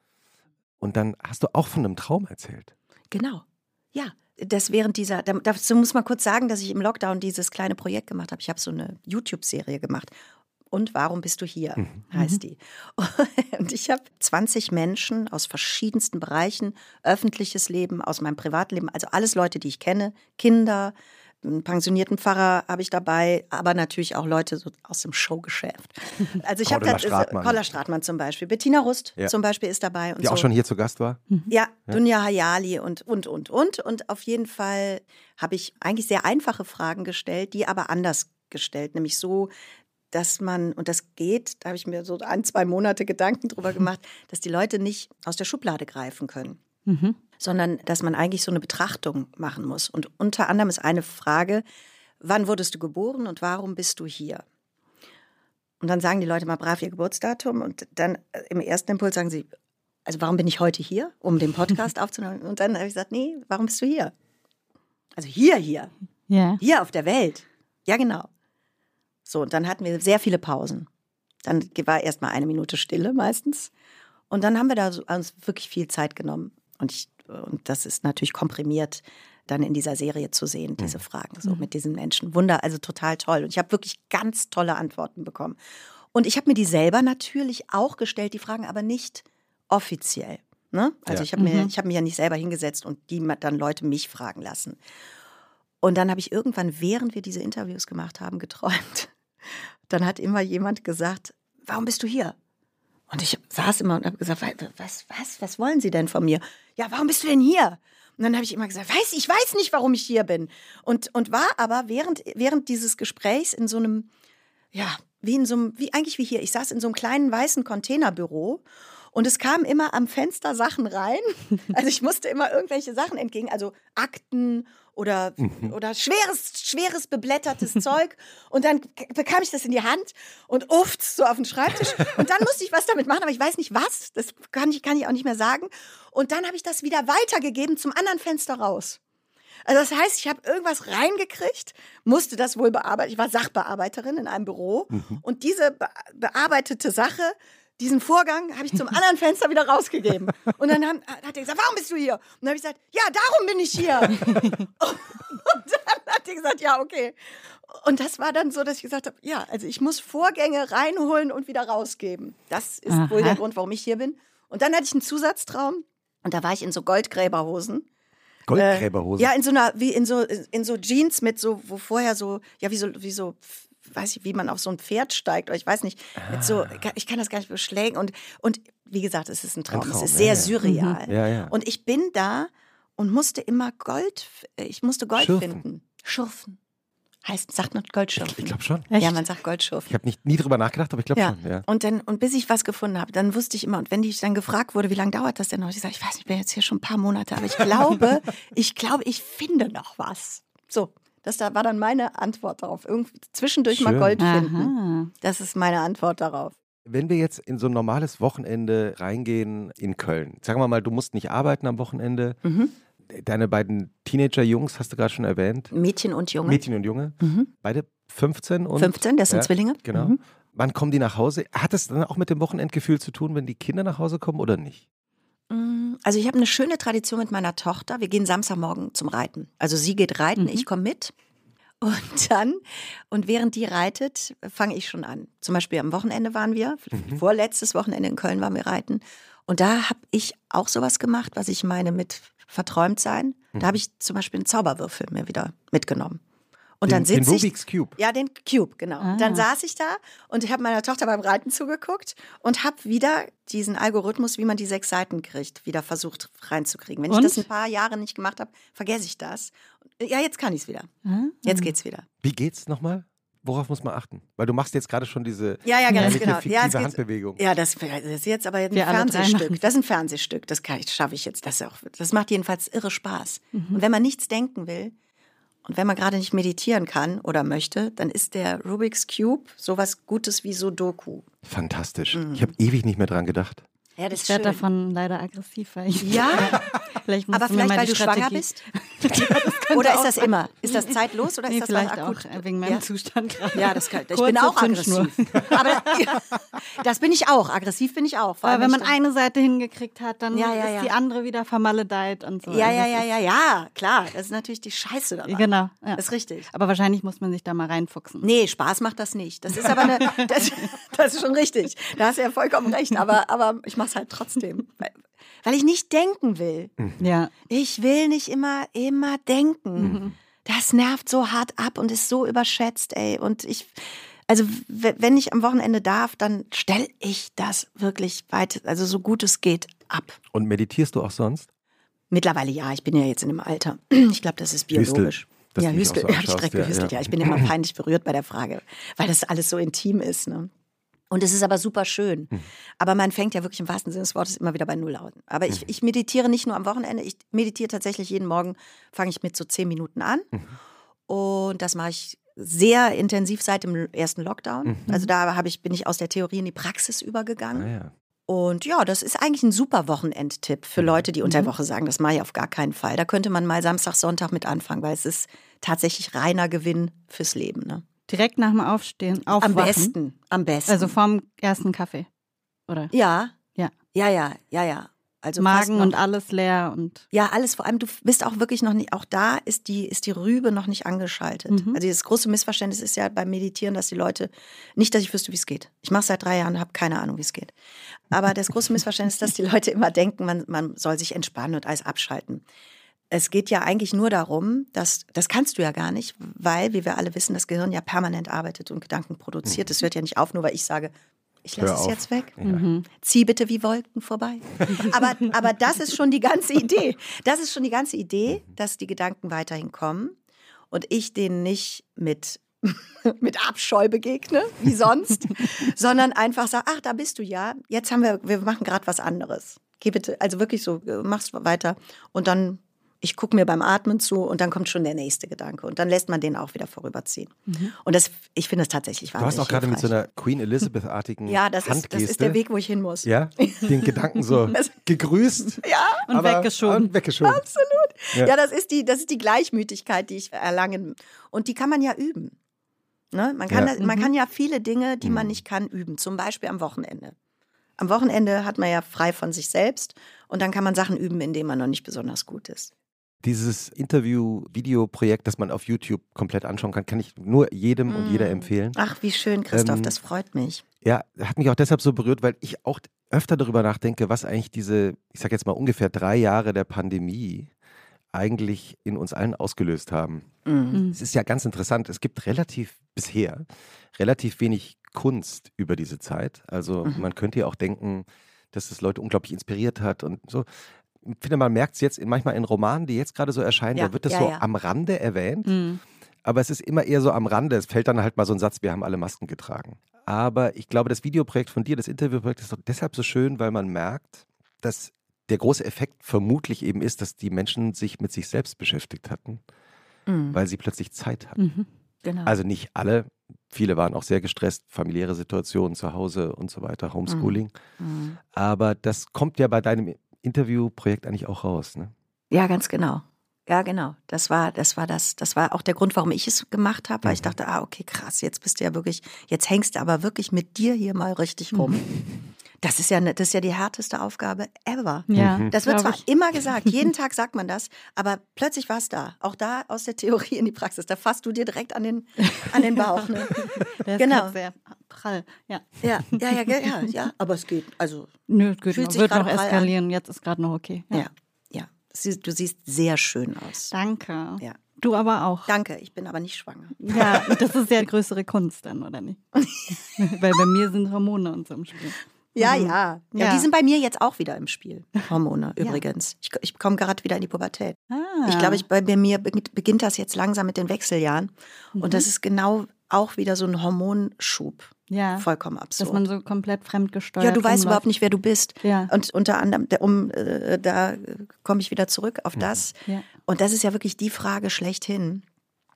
Und dann hast du auch von einem Traum erzählt. Genau. Ja, das während dieser, dazu muss man kurz sagen, dass ich im Lockdown dieses kleine Projekt gemacht habe. Ich habe so eine YouTube-Serie gemacht und warum bist du hier, mhm. heißt die. <laughs> Und ich habe 20 Menschen aus verschiedensten Bereichen, öffentliches Leben, aus meinem Privatleben, also alles Leute, die ich kenne, Kinder, einen pensionierten Pfarrer habe ich dabei, aber natürlich auch Leute so aus dem Showgeschäft. <laughs> Also ich habe da Stratmann. Paula Stratmann zum Beispiel, Bettina Rust ja. zum Beispiel ist dabei. die so. auch schon hier zu Gast war? Mhm. Ja, ja, Dunja Hayali und, und, und, und. Und auf jeden Fall habe ich eigentlich sehr einfache Fragen gestellt, die aber anders gestellt, nämlich so, dass man, und das geht, da habe ich mir so ein, zwei Monate Gedanken drüber gemacht, dass die Leute nicht aus der Schublade greifen können, mhm. sondern dass man eigentlich so eine Betrachtung machen muss. Und unter anderem ist eine Frage, wann wurdest du geboren und warum bist du hier? Und dann sagen die Leute mal brav ihr Geburtsdatum und dann äh, im ersten Impuls sagen sie, also warum bin ich heute hier, um den Podcast <laughs> aufzunehmen? Und dann habe ich gesagt, nee, warum bist du hier? Also hier, hier. Ja. Hier auf der Welt. Ja, genau. So, und dann hatten wir sehr viele Pausen. Dann war erst mal eine Minute Stille meistens. Und dann haben wir da uns wirklich viel Zeit genommen. Und, ich, und das ist natürlich komprimiert dann in dieser Serie zu sehen, diese mhm. Fragen, so mhm. mit diesen Menschen. Wunder, also total toll. Und ich habe wirklich ganz tolle Antworten bekommen. Und ich habe mir die selber natürlich auch gestellt, die Fragen aber nicht offiziell. Ne? Also ja. ich habe mhm. hab mich ja nicht selber hingesetzt und die dann Leute mich fragen lassen. Und dann habe ich irgendwann, während wir diese Interviews gemacht haben, <laughs> geträumt, dann hat immer jemand gesagt, warum bist du hier? Und ich saß immer und habe gesagt, was, was, was wollen Sie denn von mir? Ja, warum bist du denn hier? Und dann habe ich immer gesagt, weiß, ich weiß nicht, warum ich hier bin. Und, und war aber während, während dieses Gesprächs in so einem, ja, wie in so einem, wie eigentlich wie hier, ich saß in so einem kleinen weißen Containerbüro und es kamen immer am Fenster Sachen rein. <laughs> Also ich musste immer irgendwelche Sachen entgegen, also Akten oder, mhm. oder schweres, schweres beblättertes <laughs> Zeug. Und dann bekam ich das in die Hand und uft so auf den Schreibtisch. Und dann musste ich was damit machen, aber ich weiß nicht was. Das kann ich, kann ich auch nicht mehr sagen. Und dann habe ich das wieder weitergegeben zum anderen Fenster raus. Also das heißt, ich habe irgendwas reingekriegt, musste das wohl bearbeiten. Ich war Sachbearbeiterin in einem Büro mhm. und diese bearbeitete Sache diesen Vorgang habe ich zum <laughs> anderen Fenster wieder rausgegeben. Und dann haben, hat er gesagt, warum bist du hier? Und dann habe ich gesagt, ja, darum bin ich hier. <laughs> und dann hat er gesagt, ja, okay. Und das war dann so, dass ich gesagt habe, ja, also ich muss Vorgänge reinholen und wieder rausgeben. Das ist Aha. wohl der Grund, warum ich hier bin. Und dann hatte ich einen Zusatztraum und da war ich in so Goldgräberhosen. Goldgräberhosen? Äh, ja, in so einer, wie in so, in so Jeans mit so, wo vorher so, ja, wie so, wie so weiß ich, wie man auf so ein Pferd steigt oder ich weiß nicht, mit so, ah. ich kann das gar nicht beschlägen und, und wie gesagt, es ist ein Traum, ein Traum es ist sehr ja, surreal. Mhm. Ja, ja. Und ich bin da und musste immer Gold, ich musste Gold Schürfen. finden. Schurfen. Heißt, sagt man Goldschurfen? Ich, ich glaube schon. Echt? Ja, man sagt Goldschurfen. Ich habe nicht nie drüber nachgedacht, aber ich glaube ja. schon. Ja. Und dann und bis ich was gefunden habe, dann wusste ich immer und wenn ich dann gefragt wurde, wie lange dauert das denn noch? Ich sage, ich weiß nicht, ich bin jetzt hier schon ein paar Monate, aber ich glaube, <laughs> ich glaube, ich finde noch was. So, Das da war dann meine Antwort darauf. Irgendwie zwischendurch Schön. mal Gold finden. Aha. Das ist meine Antwort darauf. Wenn wir jetzt in so ein normales Wochenende reingehen in Köln, sagen wir mal, du musst nicht arbeiten am Wochenende. Mhm. Deine beiden Teenager-Jungs hast du gerade schon erwähnt. Mädchen und Junge. Mädchen und Junge. Mhm. Beide 15 und. 15, das sind ja, Zwillinge. Genau. Mhm. Wann kommen die nach Hause? Hat das dann auch mit dem Wochenendgefühl zu tun, wenn die Kinder nach Hause kommen oder nicht? Mm, also ich habe eine schöne Tradition mit meiner Tochter. Wir gehen Samstagmorgen zum Reiten. Also sie geht reiten, mhm. ich komme mit. Und dann, und während die reitet, fange ich schon an. Zum Beispiel am Wochenende waren wir, mhm. vorletztes Wochenende in Köln waren wir reiten. Und da habe ich auch sowas gemacht, was ich meine mit verträumt sein. Mhm. Da habe ich zum Beispiel einen Zauberwürfel mir wieder mitgenommen. Und den, dann sitze den Rubik's Cube. Ja, den Cube, genau. Ah. Dann saß ich da und ich habe meiner Tochter beim Reiten zugeguckt und habe wieder diesen Algorithmus, wie man die sechs Seiten kriegt, wieder versucht reinzukriegen. Wenn und? ich das ein paar Jahre nicht gemacht habe, vergesse ich das. Ja, jetzt kann ich es wieder. Ah. Jetzt geht's wieder. Wie geht's nochmal? Worauf muss man achten? Weil du machst jetzt gerade schon diese ja, ja, ganz genau. ja, Handbewegung. Ja, das, das, ist jetzt aber ein Wir Fernsehstück. Das ist ein Fernsehstück. Das, das schaffe ich jetzt. Das, auch, das macht jedenfalls irre Spaß. Mhm. Und wenn man nichts denken will, und wenn man gerade nicht meditieren kann oder möchte, dann ist der Rubik's Cube sowas Gutes wie Sudoku. Fantastisch. Mhm. Ich habe ewig nicht mehr dran gedacht. Ja, das ich werde davon leider aggressiv. Weil ich ja, <laughs> vielleicht aber vielleicht, weil du Strategie. schwanger bist? <laughs> ja, <laughs> oder ist das sein. immer? Ist das zeitlos oder nee, ist das vielleicht akut? auch wegen meinem ja. Zustand gerade. Ja, das kann, ich bin auch aggressiv. aber das bin ich auch. Aggressiv bin ich auch. Aber wenn man eine Seite hingekriegt hat, dann ja, ist die andere wieder vermaledeit und so. Ja, also ja, ja, ja, ja, klar. Das ist natürlich die Scheiße daran. Genau. Das ist richtig. Aber wahrscheinlich muss man sich da mal reinfuchsen. Nee, Spaß macht das nicht. Das ist aber eine, das, das ist schon richtig. Da hast du ja vollkommen recht. Aber, aber ich mache es halt trotzdem. <laughs> Weil, weil ich nicht denken will. Mhm. Ja. Ich will nicht immer, immer denken. Mhm. Das nervt so hart ab und ist so überschätzt, ey. Und ich, also wenn ich am Wochenende darf, dann stelle ich das wirklich weit, also so gut es geht, ab. Und meditierst du auch sonst? Mittlerweile ja, ich bin ja jetzt in dem Alter. Ich glaube, das ist biologisch. Hüstel, ja, Hüstel, so habe ich direkt gehüstelt. <laughs> Ja, ja. Ich bin immer <laughs> peinlich berührt bei der Frage, weil das alles so intim ist. Ne? Und es ist aber super schön. Mhm. Aber man fängt ja wirklich im wahrsten Sinne des Wortes immer wieder bei Null an. Aber ich, mhm. ich meditiere nicht nur am Wochenende, ich meditiere tatsächlich jeden Morgen, fange ich mit so zehn Minuten an. Mhm. Und das mache ich sehr intensiv seit dem ersten Lockdown. Mhm. Also da ich, bin ich aus der Theorie in die Praxis übergegangen. Ah, ja. Und ja, das ist eigentlich ein super Wochenendtipp für mhm. Leute, die unter der mhm. Woche sagen, das mache ich auf gar keinen Fall. Da könnte man mal Samstag, Sonntag mit anfangen, weil es ist tatsächlich reiner Gewinn fürs Leben. Ne? Direkt nach dem Aufstehen aufwachen? Am besten, am besten. Also vorm ersten Kaffee, oder? Ja. Ja. Ja, ja, ja, ja. Also Magen und alles leer und ja alles vor allem du bist auch wirklich noch nicht auch da ist die ist die Rübe noch nicht angeschaltet mhm. also das große Missverständnis ist ja beim Meditieren dass die Leute nicht dass ich wüsste wie es geht ich mache seit drei Jahren habe keine Ahnung wie es geht aber das große Missverständnis ist dass die Leute immer denken man man soll sich entspannen und alles abschalten es geht ja eigentlich nur darum, dass das kannst du ja gar nicht, weil, wie wir alle wissen, das Gehirn ja permanent arbeitet und Gedanken produziert. Das hört ja nicht auf, nur weil ich sage, ich lasse es jetzt weg. Ja. Mhm. Zieh bitte wie Wolken vorbei. <laughs> aber, aber das ist schon die ganze Idee. Das ist schon die ganze Idee, dass die Gedanken weiterhin kommen und ich denen nicht mit <laughs> mit Abscheu begegne, wie sonst, <laughs> sondern einfach sage, ach, da bist du ja. Jetzt haben wir, wir machen gerade was anderes. Geh bitte, also wirklich so, mach's weiter und dann ich gucke mir beim Atmen zu und dann kommt schon der nächste Gedanke. Und dann lässt man den auch wieder vorüberziehen. Mhm. Und das, ich finde es tatsächlich wahnsinnig Du hast auch gerade mit so einer Queen Elizabeth-artigen Ja, das ist, das ist der Weg, wo ich hin muss. Ja, den <laughs> Gedanken so gegrüßt. Ja, und aber, weggeschoben. Und weggeschoben. Absolut. Ja. ja, das, ist die, das ist die Gleichmütigkeit, die ich erlangen. Und die kann man ja üben. Ne? Man, kann, ja. man mhm. kann ja viele Dinge, die man mhm. nicht kann, üben. Zum Beispiel am Wochenende. Am Wochenende hat man ja frei von sich selbst und dann kann man Sachen üben, in denen man noch nicht besonders gut ist. Dieses Interview-Video-Projekt, das man auf YouTube komplett anschauen kann, kann ich nur jedem mm. und jeder mm. empfehlen. Ach, wie schön, Christoph, ähm, das freut mich. Ja, hat mich auch deshalb so berührt, weil ich auch öfter darüber nachdenke, was eigentlich diese, ich sage jetzt mal ungefähr drei Jahre der Pandemie eigentlich in uns allen ausgelöst haben. Mm. Es ist ja ganz interessant, es gibt relativ bisher relativ wenig Kunst über diese Zeit. Also mhm. man könnte ja auch denken, dass es Leute unglaublich inspiriert hat und so ich finde, man merkt es jetzt in, manchmal in Romanen, die jetzt gerade so erscheinen, ja, da wird das ja, so ja. am Rande erwähnt. Mhm. Aber es ist immer eher so am Rande. Es fällt dann halt mal so ein Satz, wir haben alle Masken getragen. Aber ich glaube, das Videoprojekt von dir, das Interviewprojekt, ist doch deshalb so schön, weil man merkt, dass der große Effekt vermutlich eben ist, dass die Menschen sich mit sich selbst beschäftigt hatten. mhm. weil sie plötzlich Zeit hatten. Mhm. Genau. Also nicht alle, viele waren auch sehr gestresst, familiäre Situationen zu Hause und so weiter, Homeschooling. Mhm. mhm. Aber das kommt ja bei deinem Interviewprojekt eigentlich auch raus, ne? Ja, ganz genau. Ja, genau. Das war, das war das, das war auch der Grund, warum ich es gemacht habe, weil mhm. ich dachte, ah, okay, krass, jetzt bist du ja wirklich, jetzt hängst du aber wirklich mit dir hier mal richtig rum. <laughs> Das ist ja, ne, das ist ja die härteste Aufgabe ever. Ja, mhm. Das wird zwar ich. immer gesagt, <laughs> jeden Tag sagt man das, aber plötzlich war es da. Auch da aus der Theorie in die Praxis. Da fasst du dir direkt an den, an den Bauch. Ne? <laughs> Das genau. sehr prall. Ja. Ja, ja, ja, ja, ja, aber es geht. Also, Nö, geht noch, wird noch eskalieren. An. Jetzt ist gerade noch okay. Ja, ja. ja. Du siehst sehr schön aus. Danke. Ja. Du aber auch. Danke, ich bin aber nicht schwanger. Ja, das ist ja größere Kunst dann, oder nicht? <laughs> Weil bei mir sind Hormone und so im Spiel. Ja, mhm. ja, ja. ja. Die sind bei mir jetzt auch wieder im Spiel. Hormone <laughs> übrigens. Ich, ich komme gerade wieder in die Pubertät. Ah. Ich glaube, ich, bei mir beginnt das jetzt langsam mit den Wechseljahren. Mhm. Und das ist genau auch wieder so ein Hormonschub. Ja. Vollkommen absurd. Dass man so komplett fremdgesteuert Ja, du weißt überhaupt nicht, wer du bist. Ja. Und unter anderem, um, äh, da komme ich wieder zurück auf das. Ja. Und das ist ja wirklich die Frage schlechthin.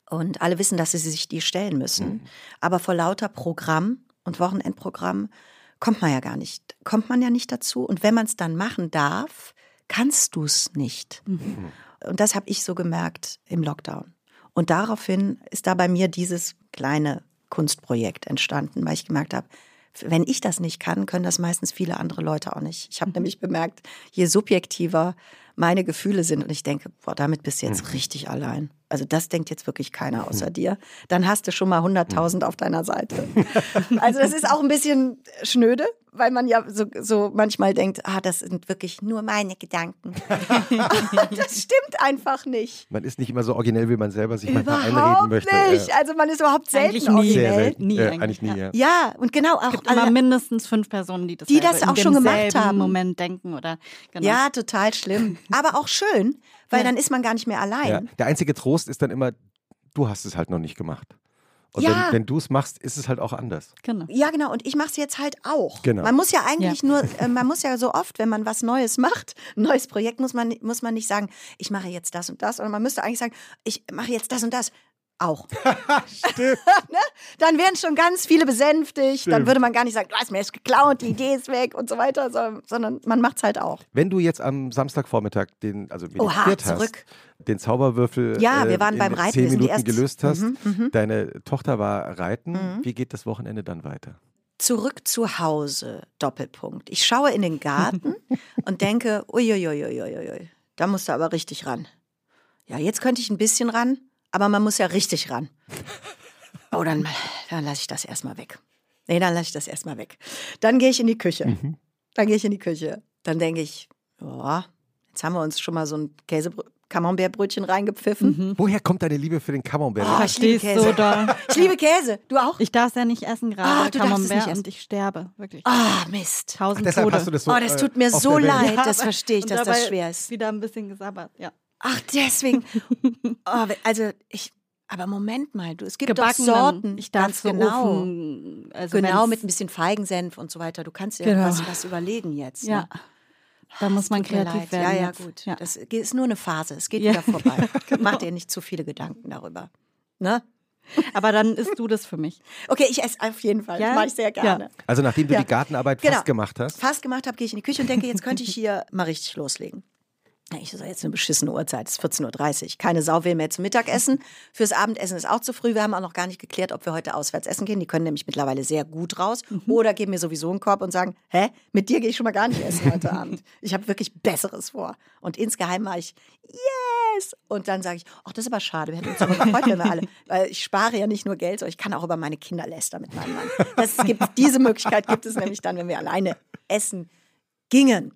Und alle wissen, dass sie sich die stellen müssen. Mhm. Aber vor lauter Programm und Wochenendprogramm kommt man ja gar nicht, kommt man ja nicht dazu. Und wenn man es dann machen darf, kannst du es nicht. Mhm. Und das habe ich so gemerkt im Lockdown. Und daraufhin ist da bei mir dieses kleine Kunstprojekt entstanden, weil ich gemerkt habe, wenn ich das nicht kann, können das meistens viele andere Leute auch nicht. Ich habe mhm. nämlich bemerkt, je subjektiver meine Gefühle sind und ich denke, boah, damit bist du jetzt mhm. richtig allein. Also das denkt jetzt wirklich keiner <laughs> außer mhm. dir. Dann hast du schon mal 100.000 auf deiner Seite. <laughs> Also das ist auch ein bisschen schnöde, weil man ja so, so manchmal denkt, ah, das sind wirklich nur meine Gedanken. <laughs> das stimmt einfach nicht. Man ist nicht immer so originell, wie man selber sich überhaupt manchmal einreden möchte. Nicht. Also man ist überhaupt selten eigentlich nie. originell. Sehr selten. Nie, ja, eigentlich nie. Ja. ja, und genau auch es gibt immer mindestens fünf Personen, die das, die das auch schon gemacht haben. Moment denken oder genau. Ja, total schlimm, aber auch schön, weil ja. dann ist man gar nicht mehr allein. Ja. Der einzige Trost ist dann immer, du hast es halt noch nicht gemacht. Und ja. wenn, wenn du es machst, ist es halt auch anders. Genau. Ja, genau. Und ich mache es jetzt halt auch. Genau. Man muss ja eigentlich ja. nur, äh, man muss ja so oft, wenn man was Neues macht, ein <laughs> neues Projekt, muss man, muss man nicht sagen, ich mache jetzt das und das, sondern man müsste eigentlich sagen, ich mache jetzt das und das auch. <laughs> Stimmt. <laughs> ne? Dann wären schon ganz viele besänftigt. Stimmt. Dann würde man gar nicht sagen, du hast mir das geklaut, die Idee ist weg und so weiter, sondern man macht es halt auch. Wenn du jetzt am Samstagvormittag den, also meditiert Oha, hast, den Zauberwürfel ja, wir waren äh, beim Reiten. zehn Minuten gelöst hast, mhm, mhm, deine Tochter war reiten, mhm. wie geht das Wochenende dann weiter? Zurück zu Hause, Doppelpunkt. Ich schaue in den Garten <laughs> und denke, uiuiuiuiui, da musst du aber richtig ran. Ja, jetzt könnte ich ein bisschen ran, aber man muss ja richtig ran. Oh, dann, dann lasse ich das erstmal weg. Nee, dann lasse ich das erstmal weg. Dann gehe ich in die Küche. Mhm. Dann gehe ich in die Küche. Dann denke ich, oh, jetzt haben wir uns schon mal so ein Käse Camembert-Brötchen reingepfiffen. Mhm. Woher kommt deine Liebe für den Camembert? Oh, ich liebe Käse. So da. <laughs> Ich liebe Käse. Du auch? Ich darf es ja nicht essen gerade, oh, Camembert, und ich sterbe, wirklich. Ah, oh, Mist. Tausend Ach, Tode. Hast du das so, oh, das tut mir so leid, das verstehe ich, dass das schwer ist. wieder ein bisschen gesabbert, ja. Ach, deswegen. <laughs> oh, also ich. Aber Moment mal, du, es gibt Gebacken, doch Sorten. Ich darf so genau. Ofen, also genau, mit ein bisschen Feigensenf und so weiter. Du kannst dir genau. was, was überlegen jetzt. Ja. Ne? Da muss man kreativ werden. Ja, ja, gut. Ja. Das ist nur eine Phase. Es geht ja. wieder vorbei. <laughs> genau. Mach dir nicht zu viele Gedanken darüber. Ne? Aber dann isst du das für mich. Okay, ich esse auf jeden Fall. Ja? Das mache ich sehr gerne. Ja. Also nachdem du ja. die Gartenarbeit genau. fast gemacht hast? Fast gemacht habe, gehe ich in die Küche und denke, jetzt könnte ich hier mal richtig loslegen. Ich sage jetzt eine beschissene Uhrzeit, es ist 14.30 Uhr. Keine Sau will mehr zum Mittagessen. Fürs Abendessen ist auch zu früh. Wir haben auch noch gar nicht geklärt, ob wir heute auswärts essen gehen. Die können nämlich mittlerweile sehr gut raus. Mhm. Oder geben mir sowieso einen Korb und sagen, hä, mit dir gehe ich schon mal gar nicht essen heute <laughs> Abend. Ich habe wirklich Besseres vor. Und insgeheim mache ich, yes! Und dann sage ich, ach, das ist aber schade. Wir hätten uns aber gefreut, wenn wir alle, <laughs> weil ich spare ja nicht nur Geld, sondern ich kann auch über meine Kinder lästern mit meinem Mann. Das gibt, diese Möglichkeit gibt es nämlich dann, wenn wir alleine essen gingen.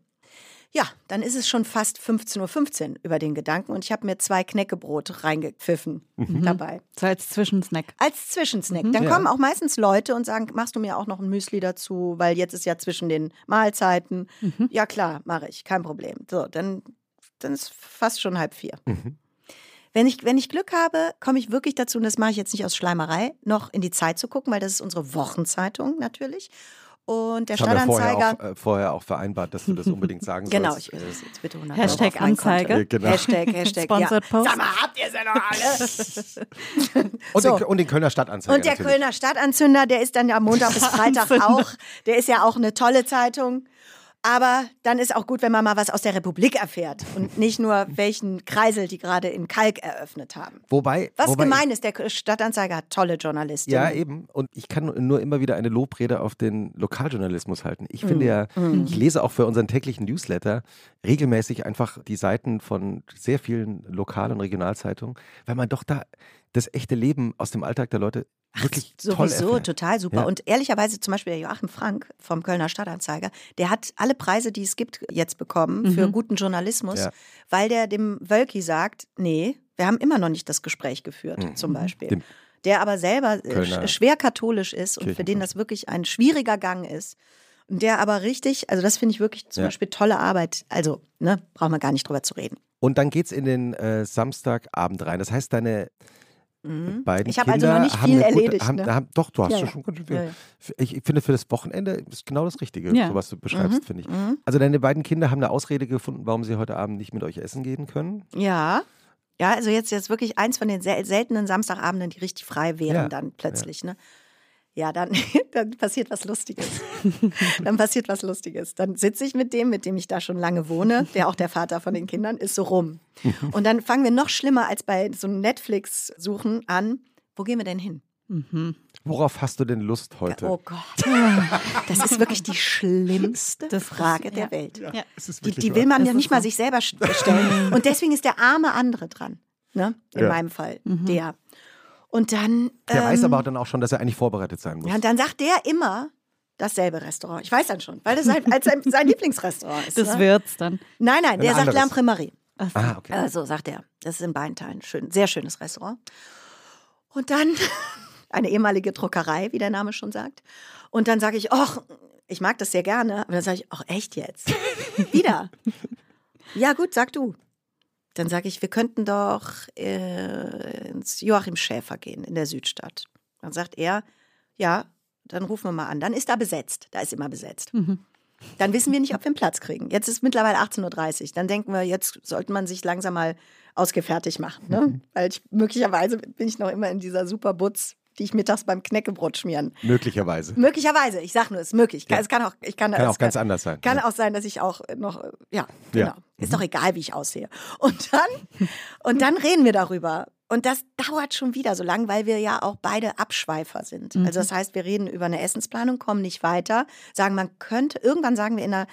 Ja, dann ist es schon fast 15.15 Uhr über den Gedanken und ich habe mir zwei Knäckebrot reingepfiffen mhm. dabei. So als Zwischensnack. Als Zwischensnack. Mhm. Dann ja. kommen auch meistens Leute und sagen, machst du mir auch noch ein Müsli dazu, weil jetzt ist ja zwischen den Mahlzeiten. Mhm. Ja klar, mache ich, kein Problem. So, dann, dann ist fast schon halb vier. Mhm. Wenn ich, wenn ich Glück habe, komme ich wirklich dazu, und das mache ich jetzt nicht aus Schleimerei, noch in die Zeit zu gucken, weil das ist unsere Wochenzeitung natürlich. Und der das haben wir Stadtanzeiger. vorher auch, äh, vorher auch vereinbart, dass du das unbedingt sagen <laughs> Genau, sollst. ich will das jetzt bitte 100 Hashtag. Anzeige. Genau. Hashtag, Hashtag. Sponsored ja. Post. Sag mal, habt ihr sie noch alle? <laughs> Und, So. den, und den Kölner Stadtanzeiger. Und der natürlich. Kölner Stadtanzünder, der ist dann ja Montag bis <laughs> Freitag auch. Der ist ja auch eine tolle Zeitung. Aber dann ist auch gut, wenn man mal was aus der Republik erfährt und nicht nur welchen Kreisel die gerade in Kalk eröffnet haben. Wobei, Was wobei gemein ist, der Stadtanzeiger hat tolle Journalisten. Ja, eben. Und ich kann nur immer wieder eine Lobrede auf den Lokaljournalismus halten. Ich finde ja, ich lese auch für unseren täglichen Newsletter regelmäßig einfach die Seiten von sehr vielen Lokal- und Regionalzeitungen, weil man doch da das echte Leben aus dem Alltag der Leute wirklich toll Sowieso, total super. Ja. Und ehrlicherweise zum Beispiel der Joachim Frank vom Kölner Stadtanzeiger, der hat alle Preise, die es gibt, jetzt bekommen für guten Journalismus, Ja. weil der dem Wölki sagt, nee, wir haben immer noch nicht das Gespräch geführt, zum Beispiel. Mhm. Dem- der aber selber äh, Kölner sch- schwer katholisch ist und für den das wirklich ein schwieriger Gang ist. Und der aber richtig, also das finde ich wirklich zum Ja. Beispiel tolle Arbeit. Also, ne, brauchen wir gar nicht drüber zu reden. Und dann geht's in den äh, Samstagabend rein. Das heißt, deine beiden Mhm. Ich habe also noch nicht viel eine gute, erledigt, Haben, ne? haben, doch, du hast Ja, schon ja. schon ganz schön viel. Ja. Ich, finde, für das Wochenende ist genau das Richtige, so was du beschreibst, finde ich. Also deine beiden Kinder haben eine Ausrede gefunden, warum sie heute Abend nicht mit euch essen gehen können. Ja. Ja, also jetzt jetzt wirklich eins von den sel seltenen Samstagabenden, die richtig frei wären dann plötzlich, ne? Ja, dann, <laughs> dann passiert was Lustiges. <laughs> dann passiert was Lustiges. Dann sitze ich mit dem, mit dem ich da schon lange wohne, der auch der Vater von den Kindern ist, so rum. Und dann fangen wir noch schlimmer als bei so einem Netflix-Suchen an. Wo gehen wir denn hin? Worauf hast du denn Lust heute? Oh Gott. Das ist wirklich die schlimmste Frage der Welt. Ja. Es ist Die, die will man Das ja ist nicht mal so. sich selber st- stellen. <laughs> Und deswegen ist der arme andere dran. Ne? In Ja. meinem Fall. Der. Und dann. Der weiß ähm, aber dann auch schon, dass er eigentlich vorbereitet sein muss. Ja, und dann sagt der immer dasselbe Restaurant. Ich weiß dann schon, weil das sein, als sein, sein Lieblingsrestaurant ist. Das ne? wird's dann. Nein, nein, der Ein sagt. L'Imprimerie. ah, okay. Äh, so sagt er. Das ist in Beintal. Schön, sehr schönes Restaurant. Und dann <laughs> eine ehemalige Druckerei, wie der Name schon sagt. Und dann sage ich, ach, ich mag das sehr gerne. Aber dann sage ich, ach, echt jetzt? Wieder? <laughs> Ja, gut, sag du. Dann sage ich, wir könnten doch äh, ins Joachim Schäfer gehen in der Südstadt. Dann sagt er, ja, dann rufen wir mal an. Dann ist da besetzt. Da ist immer besetzt. Dann wissen wir nicht, ob wir einen Platz kriegen. Jetzt ist mittlerweile 18.30 Uhr. Dann denken wir, jetzt sollte man sich langsam mal ausgefertigt machen. Ne? Weil ich, möglicherweise bin ich noch immer in dieser super Butz, die ich mittags beim Knäckebrot schmieren. Möglicherweise. Möglicherweise, ich sage nur, es ist möglich. Ja. Es kann auch, ich kann, Kann es auch ganz anders sein. Kann Ja. auch sein, dass ich auch noch, äh, ja, Ja. genau. Ist doch egal, wie ich aussehe. Und dann, <laughs> und dann reden wir darüber. Und das dauert schon wieder so lang, weil wir ja auch beide Abschweifer sind. Also das heißt, wir reden über eine Essensplanung, kommen nicht weiter, sagen, man könnte, irgendwann sagen wir in einer,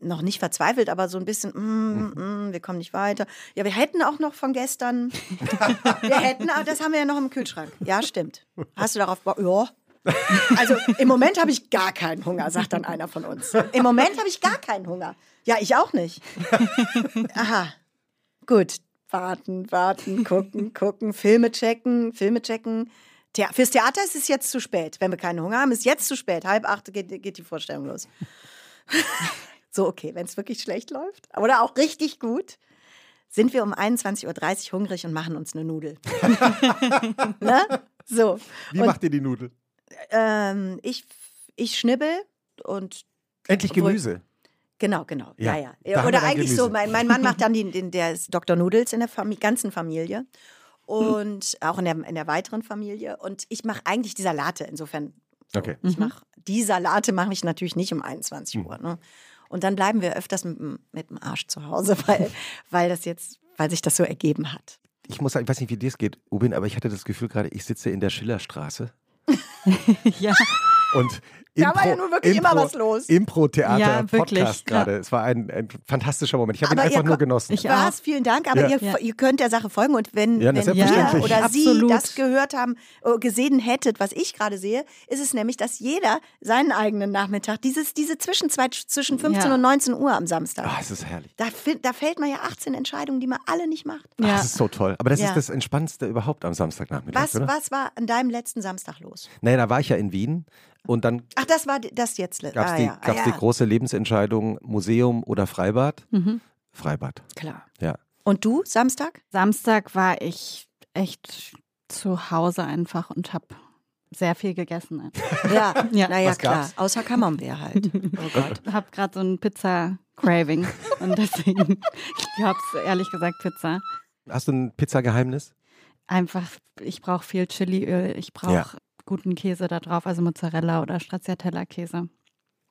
noch nicht verzweifelt, aber so ein bisschen, mm, mm, wir kommen nicht weiter. Ja, wir hätten auch noch von gestern, <laughs> wir hätten, aber das haben wir ja noch im Kühlschrank. Ja, stimmt. Hast du darauf, Bock? ja. Also im Moment habe ich gar keinen Hunger, sagt dann einer von uns. Im Moment habe ich gar keinen Hunger. Ja, ich auch nicht. <laughs> Aha. Gut. Warten, warten, gucken, gucken, Filme checken, Filme checken. Thea Fürs Theater ist es jetzt zu spät. Wenn wir keinen Hunger haben, ist jetzt zu spät. Halb acht geht, geht die Vorstellung los. So, okay, wenn es wirklich schlecht läuft oder auch richtig gut, sind wir um 21.30 Uhr hungrig und machen uns eine Nudel. <laughs> ne? So. Wie und, macht ihr die Nudel? ähm, ich, ich schnibbel und Endlich Gemüse. Genau, genau. Ja, Ja, ja. Oder eigentlich Gemüse. so, mein, mein Mann macht dann den, den, der ist Dr. Nudels in der Fam ganzen Familie und auch in der, in der weiteren Familie. Und ich mache eigentlich die Salate. Insofern, so. Okay. ich mache die Salate mache ich natürlich nicht um 21 Hm. Uhr. Ne? Und dann bleiben wir öfters mit, dem- mit dem Arsch zu Hause, <laughs> weil, weil das jetzt, weil sich das so ergeben hat. Ich muss sagen, ich weiß nicht, wie dir es geht, Ubin, aber ich hatte das Gefühl gerade, ich sitze in der Schillerstraße <laughs> ja. Und Da war ja nun wirklich immer was los. Impro-Theater, Ja, wirklich, Podcast ja. gerade. Es war ein, ein fantastischer Moment. Ich habe ihn Aber ihr einfach nur genossen. Ich Was? Vielen Dank. Aber Ja. ihr, Ja. ihr könnt der Sache folgen. Und wenn, wenn ihr oder Absolut. Sie das gehört haben, äh, gesehen hättet, was ich gerade sehe, ist es nämlich, dass jeder seinen eigenen Nachmittag, dieses, diese Zwischenzeit zwischen 15 Ja. und 19 Uhr am Samstag, Ah, es ist herrlich. da, da fällt man ja 18 Entscheidungen, die man alle nicht macht. Ja. das ist so toll. Aber das Ja. ist das Entspannendste überhaupt am Samstagnachmittag, Was, oder? was war an deinem letzten Samstag los? Naja, da war ich ja in Wien und dann Ach, das war die- das jetzt. gab es ah, die, ja. gab's ah, die ja. große Lebensentscheidung Museum oder Freibad. Freibad, Klar. ja. Und du, Samstag? Samstag war ich echt zu Hause einfach und habe sehr viel gegessen. <laughs> Ja, ja. naja, klar. Außer Camembert halt. <laughs> Oh Gott. Ich habe gerade so ein Pizza-Craving und deswegen, <laughs> ich habe es ehrlich gesagt Pizza. Hast du ein Pizzageheimnis? Einfach, ich brauche viel Chiliöl, ich brauche ja. Guten Käse da drauf, also Mozzarella oder Stracciatella-Käse.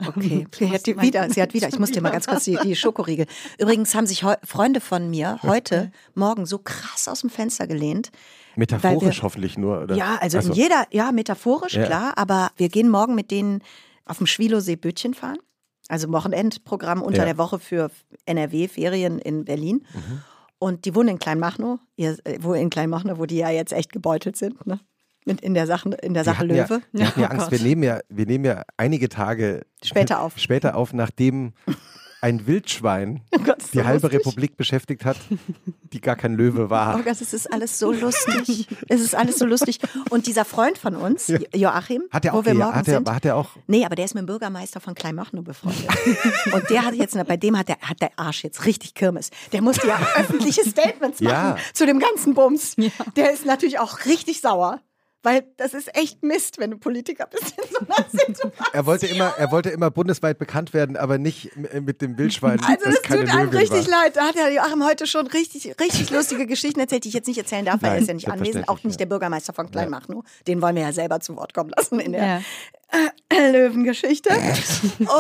Okay, <laughs> sie hat wieder, sie hat wieder, ich muss dir mal ganz kurz die, die <laughs> Schokoriegel. Übrigens haben sich Freunde von mir heute Morgen so krass aus dem Fenster gelehnt. Metaphorisch wir, hoffentlich nur, oder? Ja, also, also. jeder, ja, metaphorisch, ja. klar, aber wir gehen morgen mit denen auf dem Schwilosee Bötchen fahren. Also Wochenendprogramm unter ja. der Woche für NRW-Ferien in Berlin. Mhm. Und die wohnen in Kleinmachnow, ihr, äh, wo in Kleinmachnow, wo die ja jetzt echt gebeutelt sind, ne? In der Sache, in der Sache Löwe. Ja, wir hatten ja <laughs> Angst, wir nehmen ja, wir nehmen ja einige Tage später auf. Später auf, nachdem ein Wildschwein <laughs> oh Gott, die so halbe lustig. Republik beschäftigt hat, die gar kein Löwe war. Oh Gott, es ist alles so lustig. es ist alles so lustig. Und dieser Freund von uns, ja. Joachim, hat der auch, wo wir morgen hat der, sind, hat der auch? Nee, aber der ist mit dem Bürgermeister von Kleinmachnow befreundet. und der hat jetzt, bei dem hat der, hat der Arsch jetzt richtig Kirmes. Der musste ja öffentliche <laughs> Statements machen ja. zu dem ganzen Bums. Ja. Der ist natürlich auch richtig sauer. Weil das ist echt Mist, wenn du Politiker bist in so einer Situation. <laughs> er, wollte immer, er wollte immer bundesweit bekannt werden, aber nicht mit dem Wildschwein. Also das tut einem richtig war. leid. Da hat ja Joachim heute schon richtig, richtig lustige Geschichten erzählt, die ich jetzt nicht erzählen darf, weil Nein, er ist ja nicht anwesend. Auch nicht der Bürgermeister von Kleinmachnow. Den wollen wir ja selber zu Wort kommen lassen in der ja. Löwengeschichte.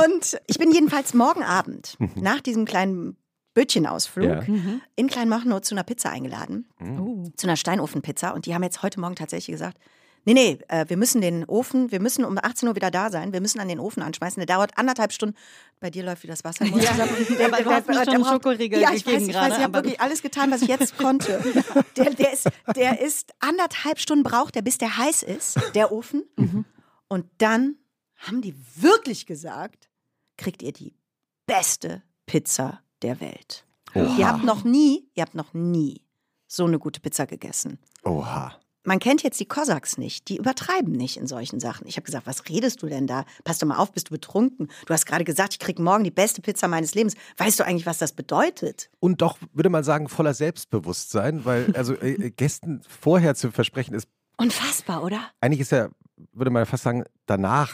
Und ich bin jedenfalls morgen Abend mhm. nach diesem kleinen Bötchenausflug ja. Mhm. in Kleinmachnow zu einer Pizza eingeladen. Mhm. Zu einer Steinofenpizza. Und die haben jetzt heute Morgen tatsächlich gesagt, Nee, nee, äh, wir müssen den Ofen, wir müssen um 18 Uhr wieder da sein, wir müssen an den Ofen anschmeißen. Der dauert anderthalb Stunden. Bei dir läuft wie das Wasser. Ja, der, der, du hast mir schon Schokoriegel Ja, ich weiß, ich weiß, ich habe wirklich alles getan, was ich jetzt <laughs> konnte. Der, der, ist, der ist anderthalb Stunden braucht der, bis der heiß ist, der Ofen. Mhm. Und dann haben die wirklich gesagt, kriegt ihr die beste Pizza der Welt. Oha. Ihr habt noch nie, ihr habt noch nie so eine gute Pizza gegessen. Oha man kennt jetzt die Kosaks nicht. Die übertreiben nicht in solchen Sachen. Ich habe gesagt, was redest du denn da? Pass doch mal auf, bist du betrunken? Du hast gerade gesagt, ich kriege morgen die beste Pizza meines Lebens. Weißt du eigentlich, was das bedeutet? Und doch, würde man sagen, voller Selbstbewusstsein, weil also äh, äh Gästen vorher zu versprechen ist. Unfassbar, oder? Eigentlich ist ja, würde man fast sagen, danach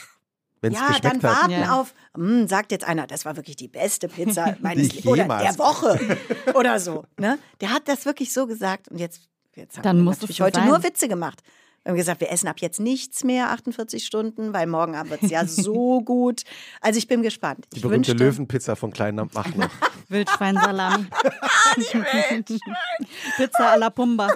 wenn es ja, geschmeckt dann warten ja. auf, mh, sagt jetzt einer, das war wirklich die beste Pizza <laughs> meines Lebens oder der Woche <laughs> oder so. Ne? Der hat das wirklich so gesagt und jetzt Jetzt haben Dann wir natürlich so heute sein. nur Witze gemacht. Wir haben gesagt, wir essen ab jetzt nichts mehr 48 Stunden, weil morgen Abend wird es ja <laughs> so gut. Also ich bin gespannt. Die ich berühmte wünschte, Löwenpizza von Kleiner macht noch. Wildschweinsalami. Pizza alla Pumba.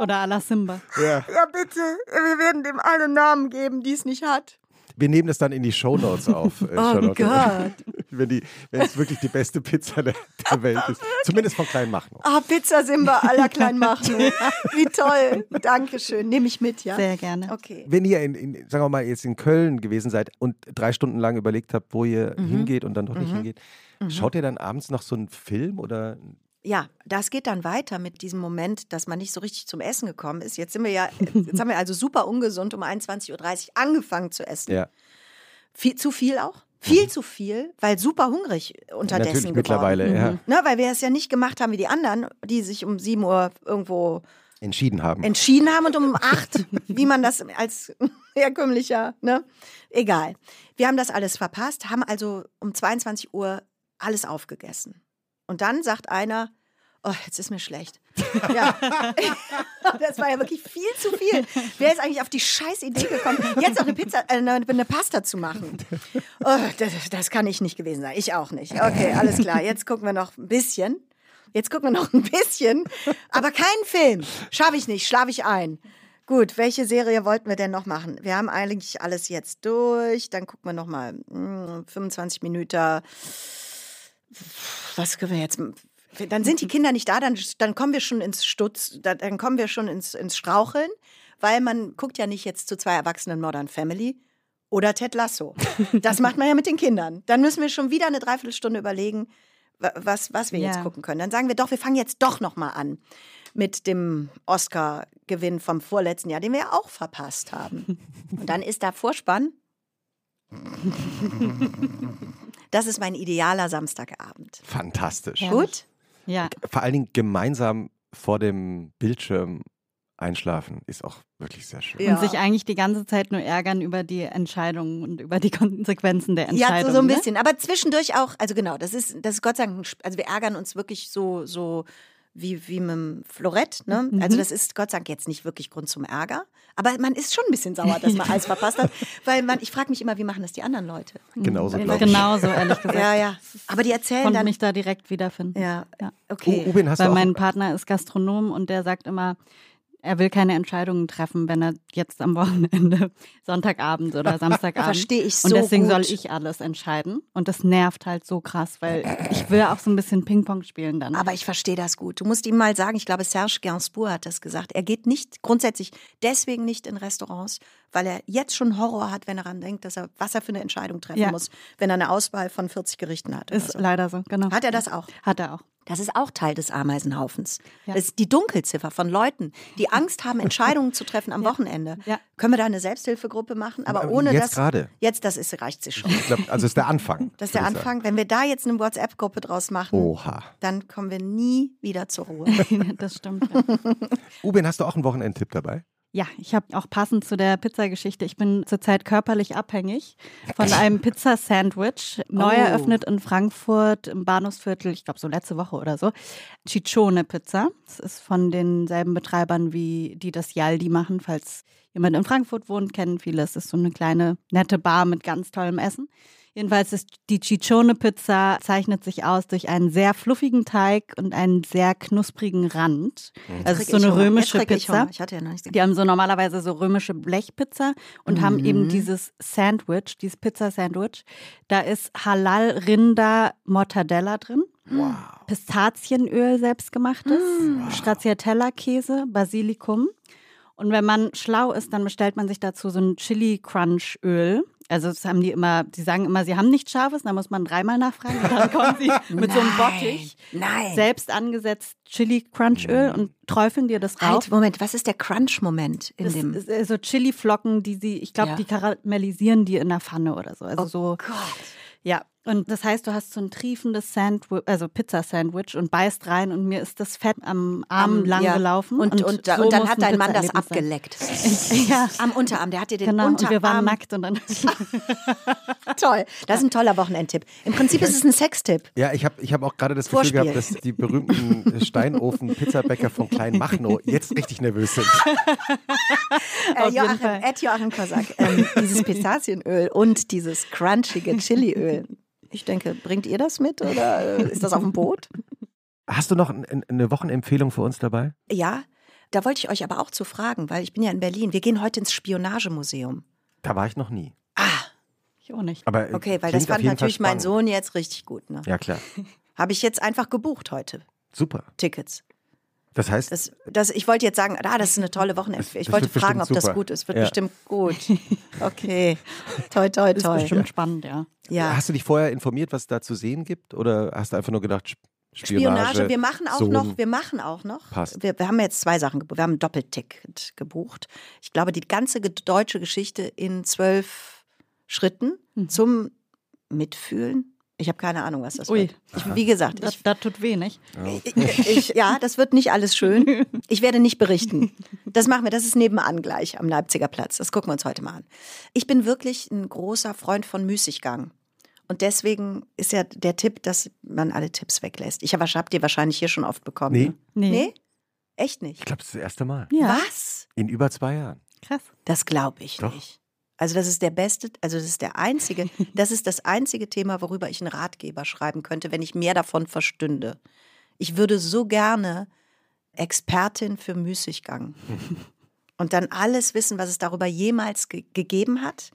Oder alla Simba. Ja. ja, bitte. Wir werden dem alle Namen geben, die es nicht hat. Wir nehmen das dann in die Shownotes auf. Äh, <laughs> oh Gott. <laughs> wenn, die, wenn es wirklich die beste Pizza der, der Welt ist. Zumindest von Kleinmachnow. Ah, Pizza Simba aller Kleinmachnow. <laughs> Wie toll. Dankeschön. Nehme ich mit, ja? Sehr gerne. Okay. Wenn ihr, in, in, sagen wir mal, jetzt in Köln gewesen seid und drei Stunden lang überlegt habt, wo ihr mhm. hingeht und dann doch nicht mhm. hingeht, mhm. schaut ihr dann abends noch so einen Film oder ja, das geht dann weiter mit diesem Moment, dass man nicht so richtig zum Essen gekommen ist. Jetzt sind wir ja, <laughs> jetzt haben wir also super ungesund um 21.30 Uhr angefangen zu essen. Ja. Viel, zu viel auch? Viel mhm. zu viel, weil super hungrig unterdessen Natürlich geworden. mittlerweile, mhm. ja. Ne, weil wir es ja nicht gemacht haben wie die anderen, die sich um 7 Uhr irgendwo entschieden haben. Entschieden haben und um 8, <laughs> wie man das als <laughs> herkömmlicher, ne? Egal. Wir haben das alles verpasst, haben also um 22 Uhr alles aufgegessen. Und dann sagt einer, oh, jetzt ist mir schlecht. <laughs> Ja. <laughs> das war ja wirklich viel zu viel. Wer ist eigentlich auf die scheiß Idee gekommen, jetzt noch eine Pizza, äh, eine Pasta zu machen? Oh, das, das kann ich nicht gewesen sein. Ich auch nicht. Okay, alles klar. Jetzt gucken wir noch ein bisschen. Jetzt gucken wir noch ein bisschen. Aber keinen Film. Schaffe ich nicht, schlafe ich ein. Gut, welche Serie wollten wir denn noch machen? Wir haben eigentlich alles jetzt durch. Dann gucken wir noch mal 25 Minuten was können wir jetzt dann sind die Kinder nicht da, dann, dann kommen wir schon ins Stutz, dann kommen wir schon ins, ins Straucheln, weil man guckt ja nicht jetzt zu zwei Erwachsenen Modern Family oder Ted Lasso. Das macht man ja mit den Kindern. Dann müssen wir schon wieder eine Dreiviertelstunde überlegen, was, was wir ja. jetzt gucken können. Dann sagen wir doch, wir fangen jetzt doch noch mal an mit dem Oscar-Gewinn vom vorletzten Jahr, den wir ja auch verpasst haben. Und dann ist da Vorspann. <laughs> Das ist mein idealer Samstagabend. Fantastisch. Gut? Ja. Vor allen Dingen gemeinsam vor dem Bildschirm einschlafen ist auch wirklich sehr schön. Ja. Und sich eigentlich die ganze Zeit nur ärgern über die Entscheidungen und über die <laughs> Konsequenzen der Entscheidung. Ja, so, so ein ne? bisschen. Ne? Aber zwischendurch auch, also genau, das ist, das ist Gott sei Dank, also wir ärgern uns wirklich so, so wie, wie mit dem Florett. Ne? Mhm. Also das ist Gott sei Dank jetzt nicht wirklich Grund zum Ärger. Aber man ist schon ein bisschen sauer, dass man <laughs> alles verpasst hat. Weil man, ich frage mich immer, wie machen das die anderen Leute? Genauso, mhm. glaube ich. Genauso, ehrlich <laughs> gesagt. Ja, ja. Aber die erzählen Konnte dann... mich da direkt wiederfinden. Ja, ja. okay. Ubin, hast Weil du auch mein Partner ist Gastronom und der sagt immer, er will keine Entscheidungen treffen, wenn er jetzt am Wochenende, <laughs> Sonntagabend oder Samstagabend. Verstehe ich so Und deswegen gut. soll ich alles entscheiden. Und das nervt halt so krass, weil ich will auch so ein bisschen Ping-Pong spielen dann. Aber ich verstehe das gut. Du musst ihm mal sagen, ich glaube, Serge Gainsbourg hat das gesagt. Er geht nicht, grundsätzlich deswegen nicht in Restaurants, weil er jetzt schon Horror hat, wenn er daran denkt, dass er, was er für eine Entscheidung treffen Ja. muss, wenn er eine Auswahl von 40 Gerichten hat. ist so. leider so, genau. Hat er das auch? Hat er auch. Das ist auch Teil des Ameisenhaufens. Ja. Das ist die Dunkelziffer von Leuten, die Angst haben, Entscheidungen zu treffen am Wochenende. Ja. Können wir da eine Selbsthilfegruppe machen? Aber Aber ohne jetzt das. gerade. Jetzt, das ist, reicht sich schon. Ich glaub, also ist der Anfang. Das ist der ich sagen. Anfang. Wenn wir da jetzt eine WhatsApp-Gruppe draus machen, Oha. dann kommen wir nie wieder zur Ruhe. <laughs> das stimmt. Ja. Ubin, hast du auch einen Wochenendtipp dabei? Ja, ich habe auch passend zu der Pizzageschichte, ich bin zurzeit körperlich abhängig von einem Pizzasandwich, neu Oh. eröffnet in Frankfurt im Bahnhofsviertel, ich glaube so letzte Woche oder so. Ciccione Pizza. Das ist von denselben Betreibern wie die das Yaldi machen, falls jemand in Frankfurt wohnt, kennen viele. Es ist so eine kleine nette Bar mit ganz tollem Essen. Jedenfalls ist die Ciccione Pizza zeichnet sich aus durch einen sehr fluffigen Teig und einen sehr knusprigen Rand. Also es ist so ich eine Hunger. römische ich Pizza. Hunger. Ich hatte ja noch nichts Die haben so normalerweise so römische Blechpizza und haben eben dieses Sandwich, dieses Pizza-Sandwich. Da ist Halal-Rinder-Mortadella drin. Wow. Pistazienöl selbstgemachtes, Stracciatella-Käse, Basilikum. Und wenn man schlau ist, dann bestellt man sich dazu so ein Chili-Crunch-Öl. Also das haben die immer, die sagen immer, sie haben nichts Scharfes, dann muss man dreimal nachfragen. Und dann kommen sie <laughs> mit so einem Bottich, Nein. selbst angesetzt Chili-Crunch-Öl und träufeln dir das rauf. Halt, Moment, was ist der Crunch-Moment in Das dem? ist, äh, so Chili-Flocken, die sie, ich glaube, Ja. die karamellisieren die in der Pfanne oder so. Also so, Gott. ja. Und das heißt, du hast so ein triefendes Sandwich, also Pizza-Sandwich und beißt rein und mir ist das Fett am Arm Am- lang ja. gelaufen. Und, und, so und dann hat ein dein Mann das abgeleckt. <laughs> Ja, Am Unterarm, der hat dir den genau. Und Unterarm. wir waren nackt und dann. <laughs> Toll. Das ist ein toller Wochenendtipp. Im Prinzip ist es ein Sextipp. Ja, ich habe ich hab auch gerade das Vorspiel. Gefühl gehabt, dass die berühmten Steinofen-Pizzabäcker von Klein Machnow jetzt richtig nervös sind. <laughs> Äh, Joachim. Ed Joachim Kosak. Ähm, dieses Pistazienöl und dieses crunchige Chiliöl. Ich denke, bringt ihr das mit oder äh, ist das auf dem Boot? Hast du noch ein, ein, eine Wochenempfehlung für uns dabei? Ja, da wollte ich euch aber auch zu fragen, weil ich bin ja in Berlin. Wir gehen heute ins Spionagemuseum. Da war ich noch nie. Ah, Ich auch nicht. Aber äh, okay, weil das fand natürlich mein. Sohn jetzt richtig gut. Ne? Ja, klar. <laughs> Habe ich jetzt einfach gebucht heute. Super. Tickets. Das heißt, Das, das, ich wollte jetzt sagen, ah, das ist eine tolle Wochenempfehlung. Ich Das wollte fragen, ob bestimmt das super. gut ist. Wird Ja. bestimmt gut. <laughs> Okay. Toi, toi, ist toi. bestimmt spannend, ja. Ja. hast du dich vorher informiert, was da zu sehen gibt? Oder hast du einfach nur gedacht, Sp- Spionage? Spionage. Wir machen auch so noch, wir machen auch noch. Passt. Wir, wir haben jetzt zwei Sachen gebucht. Wir haben ein Doppelticket gebucht. Ich glaube, die ganze deutsche Geschichte in zwölf Schritten Mhm. zum Mitfühlen. Ich habe keine Ahnung, was das Ui. wird. Ich, wie gesagt, Das, ich, das tut weh, nicht? ich, ich, ja, das wird nicht alles schön. Ich werde nicht berichten. Das machen wir, das ist nebenan gleich am Leipziger Platz. Das gucken wir uns heute mal an. Ich bin wirklich ein großer Freund von Müßiggang. Und deswegen ist ja der Tipp, dass man alle Tipps weglässt. Ich habe habt ihr wahrscheinlich hier schon oft bekommen. Nee. Ne? Nee. Nee? Echt nicht? Ich glaube, das ist das erste Mal. Ja, Was? In über zwei Jahren. krass. Das glaube ich Doch. nicht. Also das ist der beste, also das ist der einzige, <laughs> das ist das einzige Thema, worüber ich einen Ratgeber schreiben könnte, wenn ich mehr davon verstünde. Ich würde so gerne Expertin für Müßiggang <laughs> und dann alles wissen, was es darüber jemals ge gegeben hat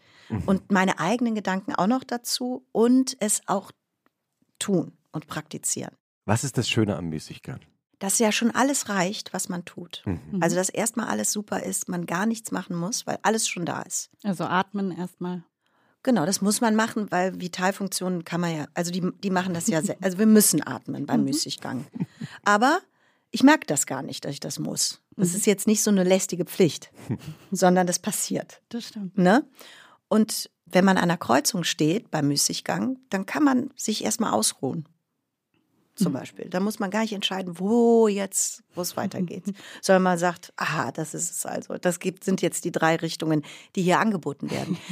und meine eigenen Gedanken auch noch dazu und es auch tun und praktizieren. Was ist das Schöne am Müßiggang? Dass ja schon alles reicht, was man tut. Mhm. Also dass erstmal alles super ist, man gar nichts machen muss, weil alles schon da ist. Also atmen erstmal. Genau, das muss man machen, weil Vitalfunktionen kann man ja, also die, die machen das ja, sehr, also wir müssen atmen beim Müßiggang. Aber ich merke das gar nicht, dass ich das muss. Das ist jetzt nicht so eine lästige Pflicht, <laughs> sondern das passiert. Das stimmt. Ne? Und wenn man an einer Kreuzung steht beim Müßiggang, dann kann man sich erstmal ausruhen. Zum mhm. Beispiel. Da muss man gar nicht entscheiden, wo jetzt, wo es weitergeht. <laughs> Sondern man sagt, aha, das ist es also. Das gibt, sind jetzt die drei Richtungen, die hier angeboten werden. <laughs>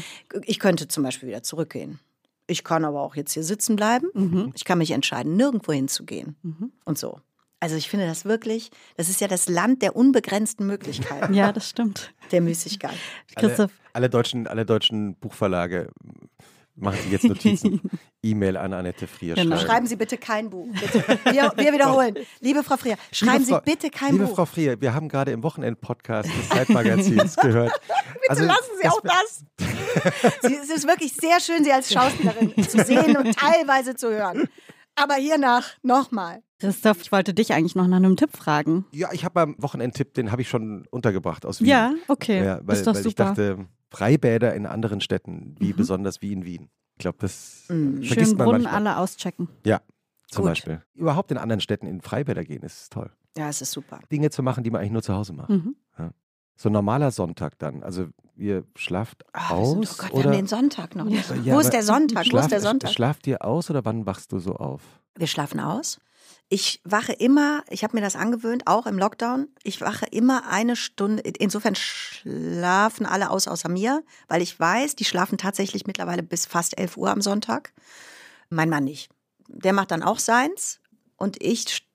Ich könnte zum Beispiel wieder zurückgehen. Ich kann aber auch jetzt hier sitzen bleiben. Mhm. Ich kann mich entscheiden, nirgendwo hinzugehen. Mhm. Und so. Also ich finde das wirklich, das ist ja das Land der unbegrenzten Möglichkeiten. <laughs> Ja, das stimmt. Der Müßigkeit. Alle, alle, deutschen, alle deutschen Buchverlage machen Sie jetzt Notizen. <laughs> E-Mail an Annette Frier genau. schreiben. Schreiben Sie bitte kein Buch. Bitte. Wir, wir, wiederholen. <laughs> Liebe Frau Frier, schreiben Frau, Sie bitte kein liebe Buch. Liebe Frau Frier, wir haben gerade im Wochenend-Podcast des Zeitmagazins <laughs> gehört. bitte also, lassen Sie auch das. es ist wirklich sehr schön, Sie als Schauspielerin zu sehen und teilweise zu hören. Aber hiernach nochmal. Christoph, ich wollte dich eigentlich noch nach einem Tipp fragen. Ja, ich habe beim Wochenendtipp, den habe ich schon untergebracht aus Wien. Ja, okay. Ja, weil, ist doch weil super. ich dachte, Freibäder in anderen Städten, wie mhm. besonders wie in Wien. Ich glaube, das mhm. vergisst Schön man Brunnen manchmal. alle auschecken. Ja, zum Gut. Beispiel. Überhaupt in anderen Städten in Freibäder gehen, ist toll. Ja, es ist super. Dinge zu machen, die man eigentlich nur zu Hause macht. Mhm. Ja. So ein normaler Sonntag dann. Also ihr schlaft Ach, aus? Oh Gott, oder? wir haben den Sonntag noch nicht. Ja, Wo ist der Sonntag? Schlaf, Wo ist der Sonntag? Schlaft ihr aus oder wann wachst du so auf? Wir schlafen aus. Ich wache immer, ich habe mir das angewöhnt, auch im Lockdown, ich wache immer eine Stunde, insofern schlafen alle aus außer mir, weil ich weiß, die schlafen tatsächlich mittlerweile bis fast 11 Uhr am Sonntag. Mein Mann nicht. Der macht dann auch seins und ich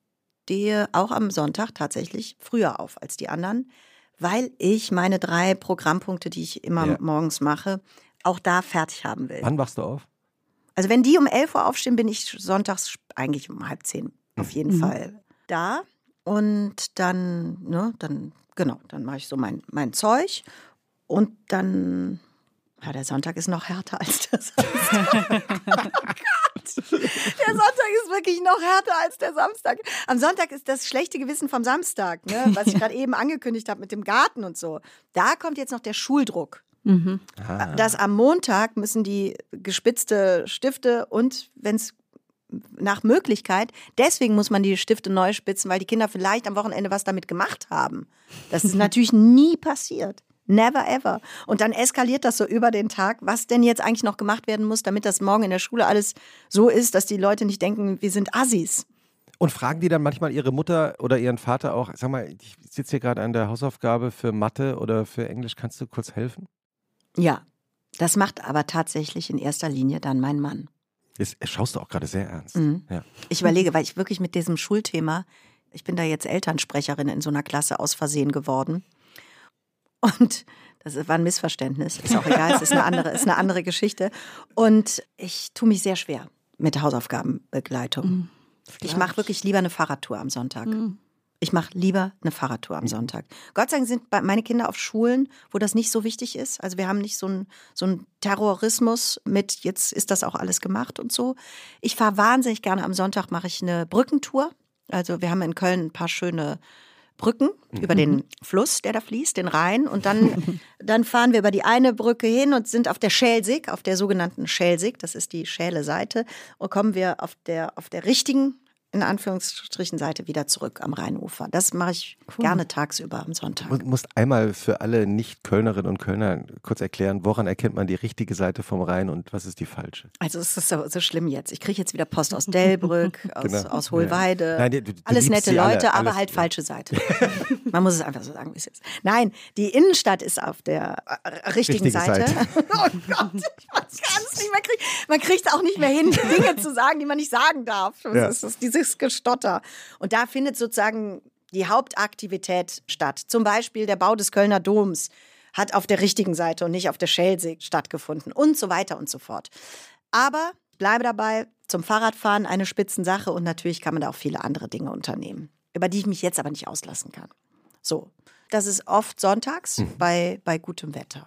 stehe auch am Sonntag tatsächlich früher auf als die anderen, weil ich meine drei Programmpunkte, die ich immer ja. morgens mache, auch da fertig haben will. Wann wachst du auf? Also wenn die um 11 Uhr aufstehen, bin ich sonntags eigentlich um halb zehn auf jeden mhm. Fall da. Und dann, ne, dann, genau, dann mache ich so mein, mein Zeug. Und dann, ja, der Sonntag ist noch härter als der Samstag. <laughs> oh Gott. Der Sonntag ist wirklich noch härter als der Samstag. Am Sonntag ist das schlechte Gewissen vom Samstag, ne, <laughs> was ich gerade eben angekündigt habe mit dem Garten und so. Da kommt jetzt noch der Schuldruck. Mhm. Ah. Dass am Montag müssen die gespitzte Stifte und, wenn es nach Möglichkeit. Deswegen muss man die Stifte neu spitzen, weil die Kinder vielleicht am Wochenende was damit gemacht haben. Das ist <laughs> natürlich nie passiert. Never ever. Und dann eskaliert das so über den Tag, was denn jetzt eigentlich noch gemacht werden muss, damit das morgen in der Schule alles so ist, dass die Leute nicht denken, wir sind Assis. Und fragen die dann manchmal ihre Mutter oder ihren Vater auch, sag mal, ich sitze hier gerade an der Hausaufgabe für Mathe oder für Englisch, kannst du kurz helfen? Ja, das macht aber tatsächlich in erster Linie dann mein Mann. Jetzt schaust du auch gerade sehr ernst. Mhm. Ja. Ich überlege, weil ich wirklich mit diesem Schulthema, ich bin da jetzt Elternsprecherin in so einer Klasse aus Versehen geworden. Und das war ein Missverständnis, ist auch egal, es ist eine andere, ist eine andere Geschichte. Und ich tue mich sehr schwer mit Hausaufgabenbegleitung. Mhm. Ich mache wirklich lieber eine Fahrradtour am Sonntag. Mhm. Ich mache lieber eine Fahrradtour am Sonntag. Gott sei Dank sind meine Kinder auf Schulen, wo das nicht so wichtig ist. Also wir haben nicht so einen so Terrorismus mit, jetzt ist das auch alles gemacht und so. Ich fahre wahnsinnig gerne am Sonntag, mache ich eine Brückentour. Also wir haben in Köln ein paar schöne Brücken mhm. über den Fluss, der da fließt, den Rhein. Und dann, <laughs> dann fahren wir über die eine Brücke hin und sind auf der Schelsig, auf der sogenannten Schelsig, das ist die schäle Seite, und kommen wir auf der, auf der richtigen in Anführungsstrichen Seite wieder zurück am Rheinufer. Das mache ich cool. gerne tagsüber am Sonntag. Du musst einmal für alle Nicht-Kölnerinnen und Kölner kurz erklären, woran erkennt man die richtige Seite vom Rhein und was ist die falsche? Also es ist so, so schlimm jetzt. Ich kriege jetzt wieder Post aus Delbrück, <laughs> aus, genau. aus Hohlweide. Ja. Nein, du, du alles nette Leute, alle, aber halt falsche Seite. <laughs> man muss es einfach so sagen, wie es ist. Nein, die Innenstadt ist auf der äh, richtigen Richtige Seite. Seite. <laughs> oh Gott, ich kann es nicht mehr kriegen. Man kriegt es auch nicht mehr hin, Dinge zu sagen, die man nicht sagen darf. Das ja. ist, das, diese dieses Gestotter. Und da findet sozusagen die Hauptaktivität statt. Zum Beispiel der Bau des Kölner Doms hat auf der richtigen Seite und nicht auf der Schelsee stattgefunden und so weiter und so fort. Aber bleibe dabei, zum Fahrradfahren eine Spitzensache und natürlich kann man da auch viele andere Dinge unternehmen, über die ich mich jetzt aber nicht auslassen kann. So, das ist oft sonntags mhm. bei, bei gutem Wetter.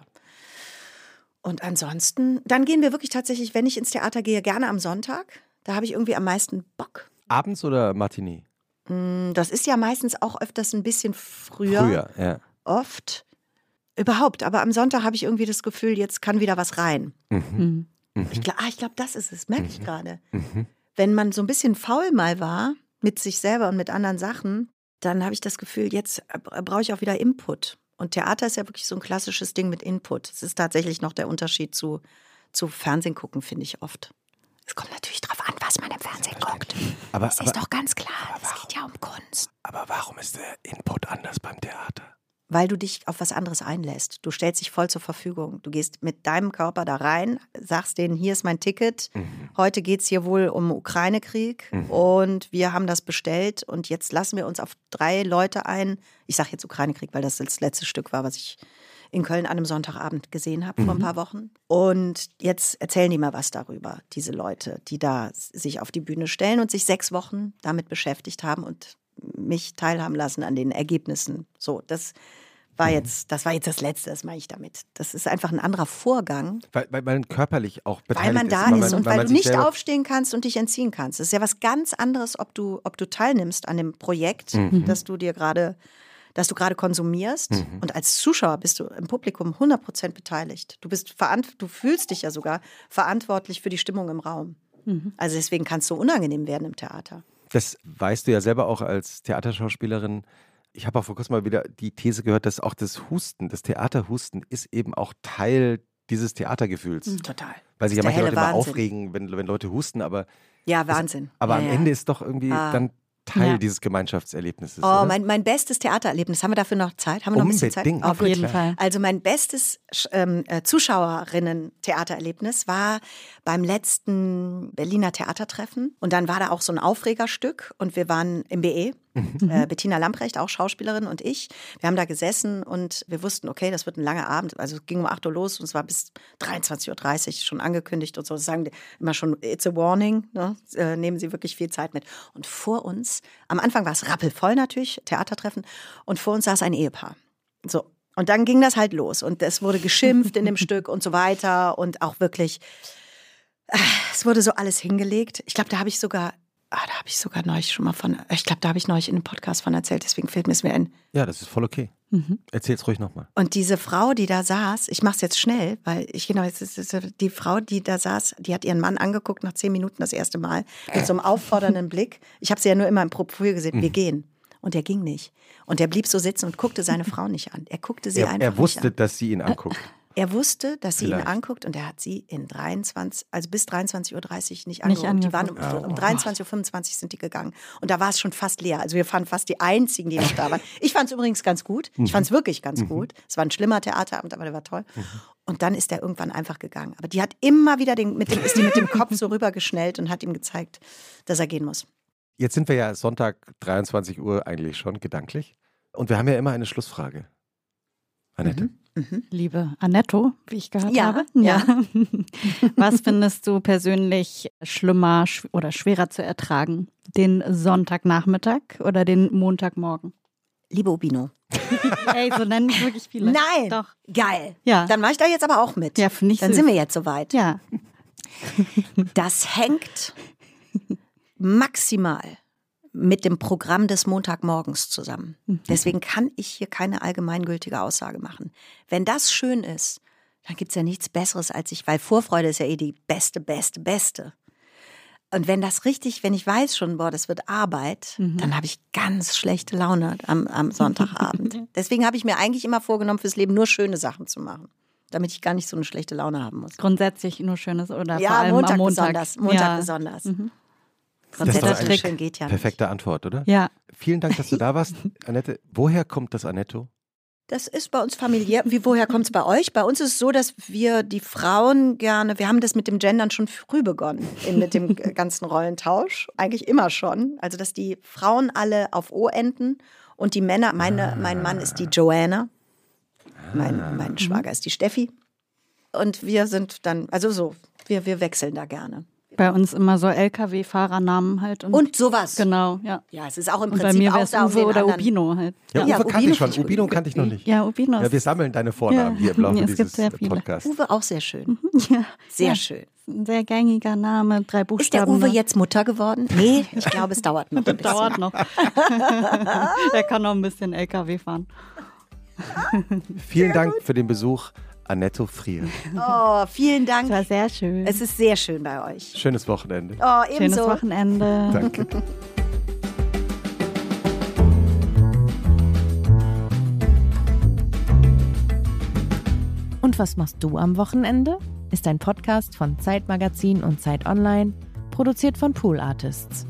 Und ansonsten, dann gehen wir wirklich tatsächlich, wenn ich ins Theater gehe, gerne am Sonntag. Da habe ich irgendwie am meisten Bock. Abends oder Matinee? Mm, das ist ja meistens auch öfters ein bisschen früher. Früher, ja. Oft. Überhaupt. Aber am Sonntag habe ich irgendwie das Gefühl, jetzt kann wieder was rein. Mhm. Mhm. Ich glaube, ah, glaub, das ist es, merke ich mhm. gerade. Mhm. Wenn man so ein bisschen faul mal war mit sich selber und mit anderen Sachen, dann habe ich das Gefühl, jetzt brauche ich auch wieder Input. Und Theater ist ja wirklich so ein klassisches Ding mit Input. Es ist tatsächlich noch der Unterschied zu, zu Fernsehen gucken, finde ich oft. Es kommt natürlich drauf an, was man im Fernsehen guckt. Aber, das aber, ist doch ganz klar. Es geht ja um Kunst. aber warum ist der Input anders beim Theater? Weil du dich auf was anderes einlässt. Du stellst dich voll zur Verfügung. Du gehst mit deinem Körper da rein, sagst denen, hier ist mein Ticket. Heute geht es hier wohl um Ukraine-Krieg und wir haben das bestellt und jetzt lassen wir uns auf drei Leute ein. Ich sage jetzt Ukraine-Krieg, weil das das letzte Stück war, was ich in Köln an einem Sonntagabend gesehen habe vor ein paar Wochen. Und jetzt erzählen die mal was darüber, diese Leute, die da sich auf die Bühne stellen und sich sechs Wochen damit beschäftigt haben und mich teilhaben lassen an den Ergebnissen. So, das war jetzt, das war jetzt das Letzte, das meine ich damit. Das ist einfach ein anderer Vorgang, Weil, weil man körperlich auch beteiligt weil man da ist. ist und weil, man du nicht aufstehen kannst und dich entziehen kannst. Es ist ja was ganz anderes, ob du, ob du teilnimmst an dem Projekt, Mhm. das du dir gerade, das du gerade konsumierst. Und als Zuschauer bist du im Publikum 100% beteiligt. Du bist du fühlst dich ja sogar verantwortlich für die Stimmung im Raum. Also deswegen kannst du unangenehm werden im Theater. Das weißt du ja selber auch als Theaterschauspielerin. Ich habe auch vor kurzem mal wieder die These gehört, dass auch das Husten, das Theaterhusten ist eben auch Teil dieses Theatergefühls. Total. Weil sich ja Mhm. manche ist Leute helle immer Wahnsinn. aufregen, wenn, wenn Leute husten, aber, Ja, Wahnsinn. aber ja, am ja. Ende ist doch irgendwie Ah. dann Teil Ja. dieses Gemeinschaftserlebnisses. Oh, mein, mein bestes Theatererlebnis. Haben wir dafür noch Zeit? Haben wir noch ein bisschen Zeit? Oh, Auf jeden Fall. Also mein bestes ähm, äh, Zuschauerinnen-Theatererlebnis war beim letzten Berliner Theatertreffen. Und dann war da auch so ein Aufregerstück und wir waren im BE. Äh, Bettina Lamprecht, auch Schauspielerin und ich. Wir haben da gesessen und wir wussten, okay, das wird ein langer Abend. Also es ging um 8 Uhr los und es war bis 23.30 Uhr schon angekündigt und so. Das sagen die immer schon, it's a warning, ne? äh, nehmen Sie wirklich viel Zeit mit. Und vor uns, am Anfang war es rappelvoll natürlich, Theatertreffen, und vor uns saß ein Ehepaar. So. Und dann ging das halt los und es wurde geschimpft in dem <laughs> Stück und so weiter und auch wirklich, äh, es wurde so alles hingelegt. Ich glaube, da habe ich sogar, ah, da habe ich sogar neulich schon mal von, ich glaube, da habe ich neulich in einem Podcast von erzählt, deswegen fehlt mir es mir ein. ja, das ist voll okay. Erzähl's ruhig nochmal. Und diese Frau, die da saß, ich mache es jetzt schnell, weil ich genau, jetzt ist, ist, die Frau, die da saß, die hat ihren Mann angeguckt nach zehn Minuten das erste Mal mit so einem auffordernden Blick. Ich habe sie ja nur immer im Profil gesehen, wir gehen. Und der ging nicht. Und der blieb so sitzen und guckte seine Frau nicht an. Er guckte sie Er, einfach er wusste, nicht an. dass sie ihn anguckt. <laughs> Er wusste, dass sie Vielleicht. ihn anguckt und er hat sie in 23, also bis 23.30 Uhr nicht Nicht angeguckt. Die waren um, angeguckt. um 23.25 Uhr sind die gegangen. Und da war es schon fast leer. Also wir waren fast die einzigen, die noch da waren. <laughs> Ich fand es übrigens ganz gut. Ich fand es wirklich ganz gut. Es war ein schlimmer Theaterabend, aber der war toll. Und dann ist er irgendwann einfach gegangen. Aber die hat immer wieder den, mit dem, ist die mit dem Kopf so rübergeschnellt und hat ihm gezeigt, dass er gehen muss. Jetzt sind wir ja Sonntag 23 Uhr eigentlich schon gedanklich. Und wir haben ja immer eine Schlussfrage. Annette. Liebe Annetto, wie ich gehört Ja, habe. ja. <laughs> Was findest du persönlich schlimmer sch- oder schwerer zu ertragen? Den Sonntagnachmittag oder den Montagmorgen? Liebe Ubino. <laughs> Ey, so nennen es wirklich viele. Nein. Doch. Geil. Ja. Dann mache ich da jetzt aber auch mit. Ja, finde ich Dann süß. sind wir jetzt soweit. Ja. Das hängt <laughs> maximal mit dem Programm des Montagmorgens zusammen. Deswegen kann ich hier keine allgemeingültige Aussage machen. Wenn das schön ist, dann gibt es ja nichts Besseres als ich, weil Vorfreude ist ja eh die beste, beste, beste. Und wenn das richtig, wenn ich weiß schon, boah, das wird Arbeit, dann habe ich ganz schlechte Laune am, am <laughs> Sonntagabend. Deswegen habe ich mir eigentlich immer vorgenommen, fürs Leben nur schöne Sachen zu machen, damit ich gar nicht so eine schlechte Laune haben muss. Grundsätzlich nur Schönes oder Ja, vor allem Montag, am Montag. besonders. Montag ja. besonders. Das schön geht ja nicht. Perfekte Antwort, oder? Ja. Vielen Dank, dass du da warst, <laughs> Annette. Woher kommt das Annetto? Das ist bei uns familiär. Wie, woher kommt es bei euch? Bei uns ist es so, dass wir die Frauen gerne, wir haben das mit dem Gendern schon früh begonnen, in, mit dem ganzen Rollentausch. Eigentlich immer schon. Also, dass die Frauen alle auf O enden und die Männer, meine, mein Mann ist die Joanna, mein, mein Schwager ist die Steffi. Und wir sind dann, also so, wir, wir wechseln da gerne. Bei uns immer so LKW-Fahrernamen halt. Und, Und sowas. Genau, ja. Ja, es ist auch im Und bei Prinzip mir auch da Uwe oder anderen. Ubino halt. Ja, Ja, Uwe kannte Ubino ich schon. Ubino kannte ich noch nicht. Ja, Ubino. Ja, wir sammeln deine Vornamen hier im Laufe <laughs> Ja, es gibt dieses sehr viele. Podcasts. Uwe auch sehr schön. ja. Sehr ja. schön. Ein sehr gängiger Name, drei Ist der Buchstaben. Uwe noch. jetzt Mutter geworden? Nee, ich glaube, es <laughs> dauert noch ein bisschen. Dauert noch. <laughs> er kann noch ein bisschen LKW fahren. Vielen Dank für den Besuch, Annetto Frier. Oh, vielen Dank. Das war sehr schön. Es ist sehr schön bei euch. Schönes Wochenende. Oh, Schönes ebenso. Wochenende. Danke. Und was machst du am Wochenende? Ist ein Podcast von Zeitmagazin und Zeit Online, produziert von Pool Artists.